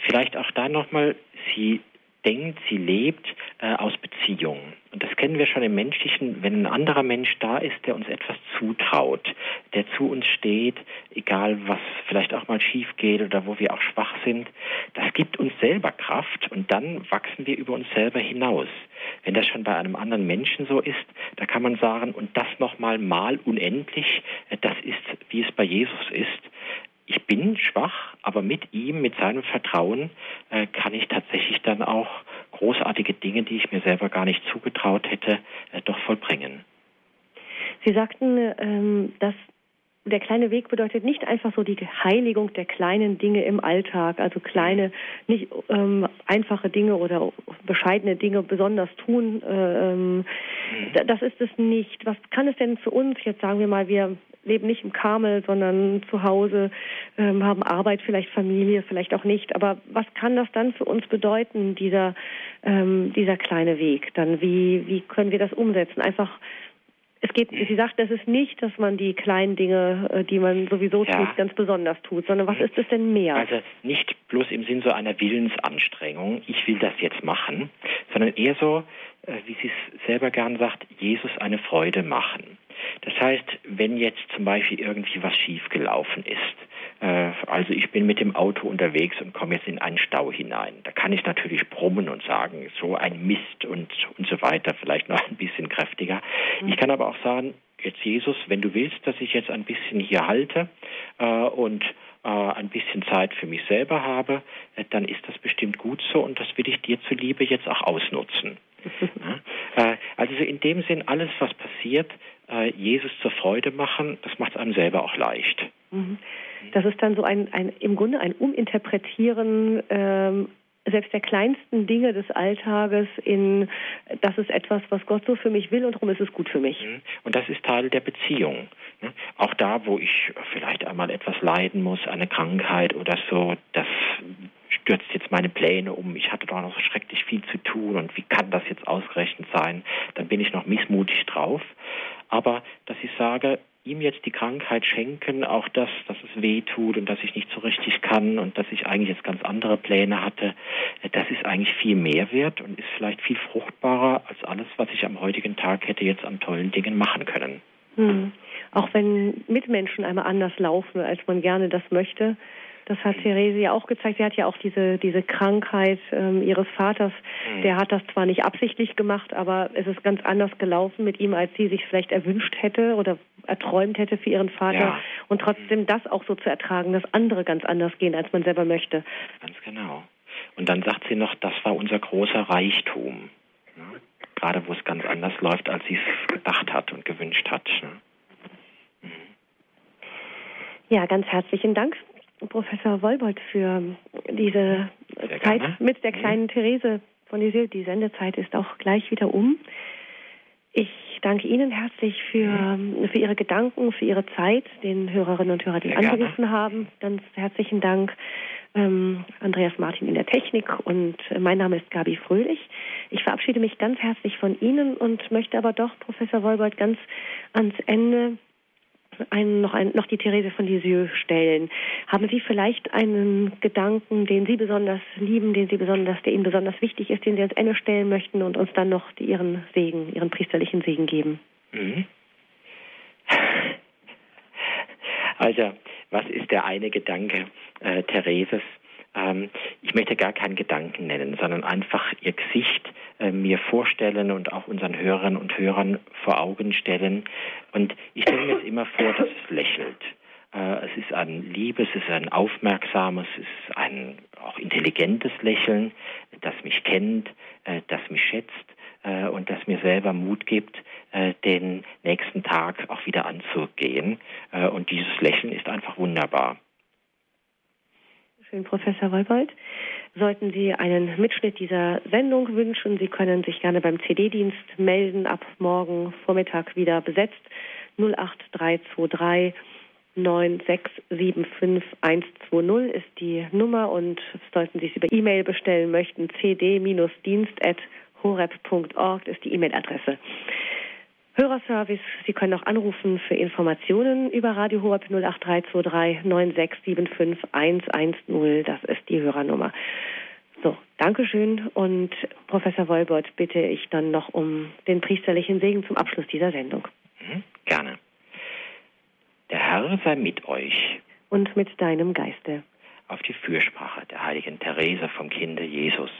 Vielleicht auch da nochmal, Sie denkt, sie lebt äh, aus Beziehung. Und das kennen wir schon im Menschlichen, wenn ein anderer Mensch da ist, der uns etwas zutraut, der zu uns steht, egal was vielleicht auch mal schief geht oder wo wir auch schwach sind, das gibt uns selber Kraft und dann wachsen wir über uns selber hinaus. Wenn das schon bei einem anderen Menschen so ist, da kann man sagen, und das nochmal mal unendlich, äh, das ist, wie es bei Jesus ist, ich bin schwach, aber mit ihm, mit seinem Vertrauen, äh, kann ich tatsächlich dann auch großartige Dinge, die ich mir selber gar nicht zugetraut hätte, äh, doch vollbringen. Sie sagten, ähm, dass der kleine Weg bedeutet nicht einfach so die Heiligung der kleinen Dinge im Alltag, also kleine, nicht ähm, einfache Dinge oder bescheidene Dinge besonders tun. Äh, ähm, das ist es nicht. Was kann es denn für uns, jetzt sagen wir mal, wir leben nicht im Karmel, sondern zu Hause, ähm, haben Arbeit, vielleicht Familie, vielleicht auch nicht. Aber was kann das dann für uns bedeuten, dieser, ähm, dieser kleine Weg? Dann wie, wie können wir das umsetzen? Einfach es geht, sie sagt, das ist nicht, dass man die kleinen Dinge, äh, die man sowieso ja. tut, ganz besonders tut, sondern was ist es denn mehr? Also nicht bloß im Sinn so einer Willensanstrengung, ich will das jetzt machen, sondern eher so, äh, wie sie es selber gern sagt, Jesus eine Freude machen. Das heißt, wenn jetzt zum Beispiel irgendwie was schiefgelaufen ist, also ich bin mit dem Auto unterwegs und komme jetzt in einen Stau hinein, da kann ich natürlich brummen und sagen, so ein Mist und, und so weiter, vielleicht noch ein bisschen kräftiger. Mhm. Ich kann aber auch sagen, jetzt Jesus, wenn du willst, dass ich jetzt ein bisschen hier halte äh, und äh, ein bisschen Zeit für mich selber habe, äh, dann ist das bestimmt gut so und das will ich dir zuliebe jetzt auch ausnutzen. (laughs) ja? Äh, also in dem Sinn, alles, was passiert, äh, Jesus zur Freude machen, das macht es einem selber auch leicht. Mhm. Das ist dann so ein, ein im Grunde ein Uminterpretieren ähm, selbst der kleinsten Dinge des Alltages in, das ist etwas, was Gott so für mich will und darum ist es gut für mich. Mhm. Und das ist Teil der Beziehung. Ne? Auch da, wo ich vielleicht einmal etwas leiden muss, eine Krankheit oder so, das stürzt jetzt meine Pläne um. Ich hatte doch noch schrecklich viel zu tun und wie kann das jetzt ausgerechnet sein? Dann bin ich noch missmutig drauf. Aber dass ich sage, ihm jetzt die Krankheit schenken, auch das, dass es weh tut und dass ich nicht so richtig kann und dass ich eigentlich jetzt ganz andere Pläne hatte, das ist eigentlich viel mehr wert und ist vielleicht viel fruchtbarer als alles, was ich am heutigen Tag hätte jetzt an tollen Dingen machen können. Hm. Auch wenn Mitmenschen einmal anders laufen, als man gerne das möchte, das hat Therese ja auch gezeigt. Sie hat ja auch diese, diese Krankheit ähm, ihres Vaters. Mhm. Der hat das zwar nicht absichtlich gemacht, aber es ist ganz anders gelaufen mit ihm, als sie sich vielleicht erwünscht hätte oder erträumt hätte für ihren Vater. Ja. Und trotzdem das auch so zu ertragen, dass andere ganz anders gehen, als man selber möchte. Ganz genau. Und dann sagt sie noch, das war unser großer Reichtum. Ja? Gerade wo es ganz anders läuft, als sie es gedacht hat und gewünscht hat. Ne? Mhm. Ja, ganz herzlichen Dank Professor Wolbold für diese Zeit mit der mhm. kleinen mhm. Therese von Isil. Die Sendezeit ist auch gleich wieder um. Ich danke Ihnen herzlich für, mhm. für Ihre Gedanken, für Ihre Zeit, den Hörerinnen und Hörern, die Sehr angerufen gerne. haben. Ganz herzlichen Dank, ähm, Andreas Martin in der Technik und äh, mein Name ist Gabi Fröhlich. Ich verabschiede mich ganz herzlich von Ihnen und möchte aber doch, Professor Wolbold, ganz ans Ende einen, noch, ein, noch die Therese von Lisieux stellen. Haben Sie vielleicht einen Gedanken, den Sie besonders lieben, den Sie besonders, der Ihnen besonders wichtig ist, den Sie ans Ende stellen möchten und uns dann noch die, Ihren Segen, Ihren priesterlichen Segen geben? Mhm. (laughs) Also, was ist der eine Gedanke äh, Thereses? Ähm, ich möchte gar keinen Gedanken nennen, sondern einfach ihr Gesicht äh, mir vorstellen und auch unseren Hörern und Hörern vor Augen stellen. Und ich stelle mir jetzt immer vor, dass es lächelt. Äh, es ist ein liebes, es ist ein aufmerksames, es ist ein auch intelligentes Lächeln, das mich kennt, äh, das mich schätzt äh, und das mir selber Mut gibt, äh, den nächsten Tag auch wieder anzugehen. Äh, und dieses Lächeln ist einfach wunderbar. Schön, Professor Wolbold. Sollten Sie einen Mitschnitt dieser Sendung wünschen, Sie können sich gerne beim CD-Dienst melden, ab morgen Vormittag wieder besetzt. 08323 9675120 ist die Nummer und sollten Sie es über E-Mail bestellen möchten, cd-dienst.horeb.org ist die E-Mail-Adresse. Hörerservice, Sie können auch anrufen für Informationen über Radio Horeb 08323 9675 110. Das ist die Hörernummer. So, Dankeschön. Und Professor Wolbert bitte ich dann noch um den priesterlichen Segen zum Abschluss dieser Sendung. Mhm, gerne. Der Herr sei mit euch. Und mit deinem Geiste. Auf die Fürsprache der heiligen Therese vom Kinde Jesus.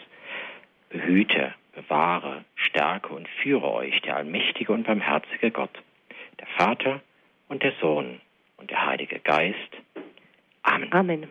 Behüte bewahre, stärke und führe euch der allmächtige und barmherzige Gott, der Vater und der Sohn und der Heilige Geist. Amen. Amen.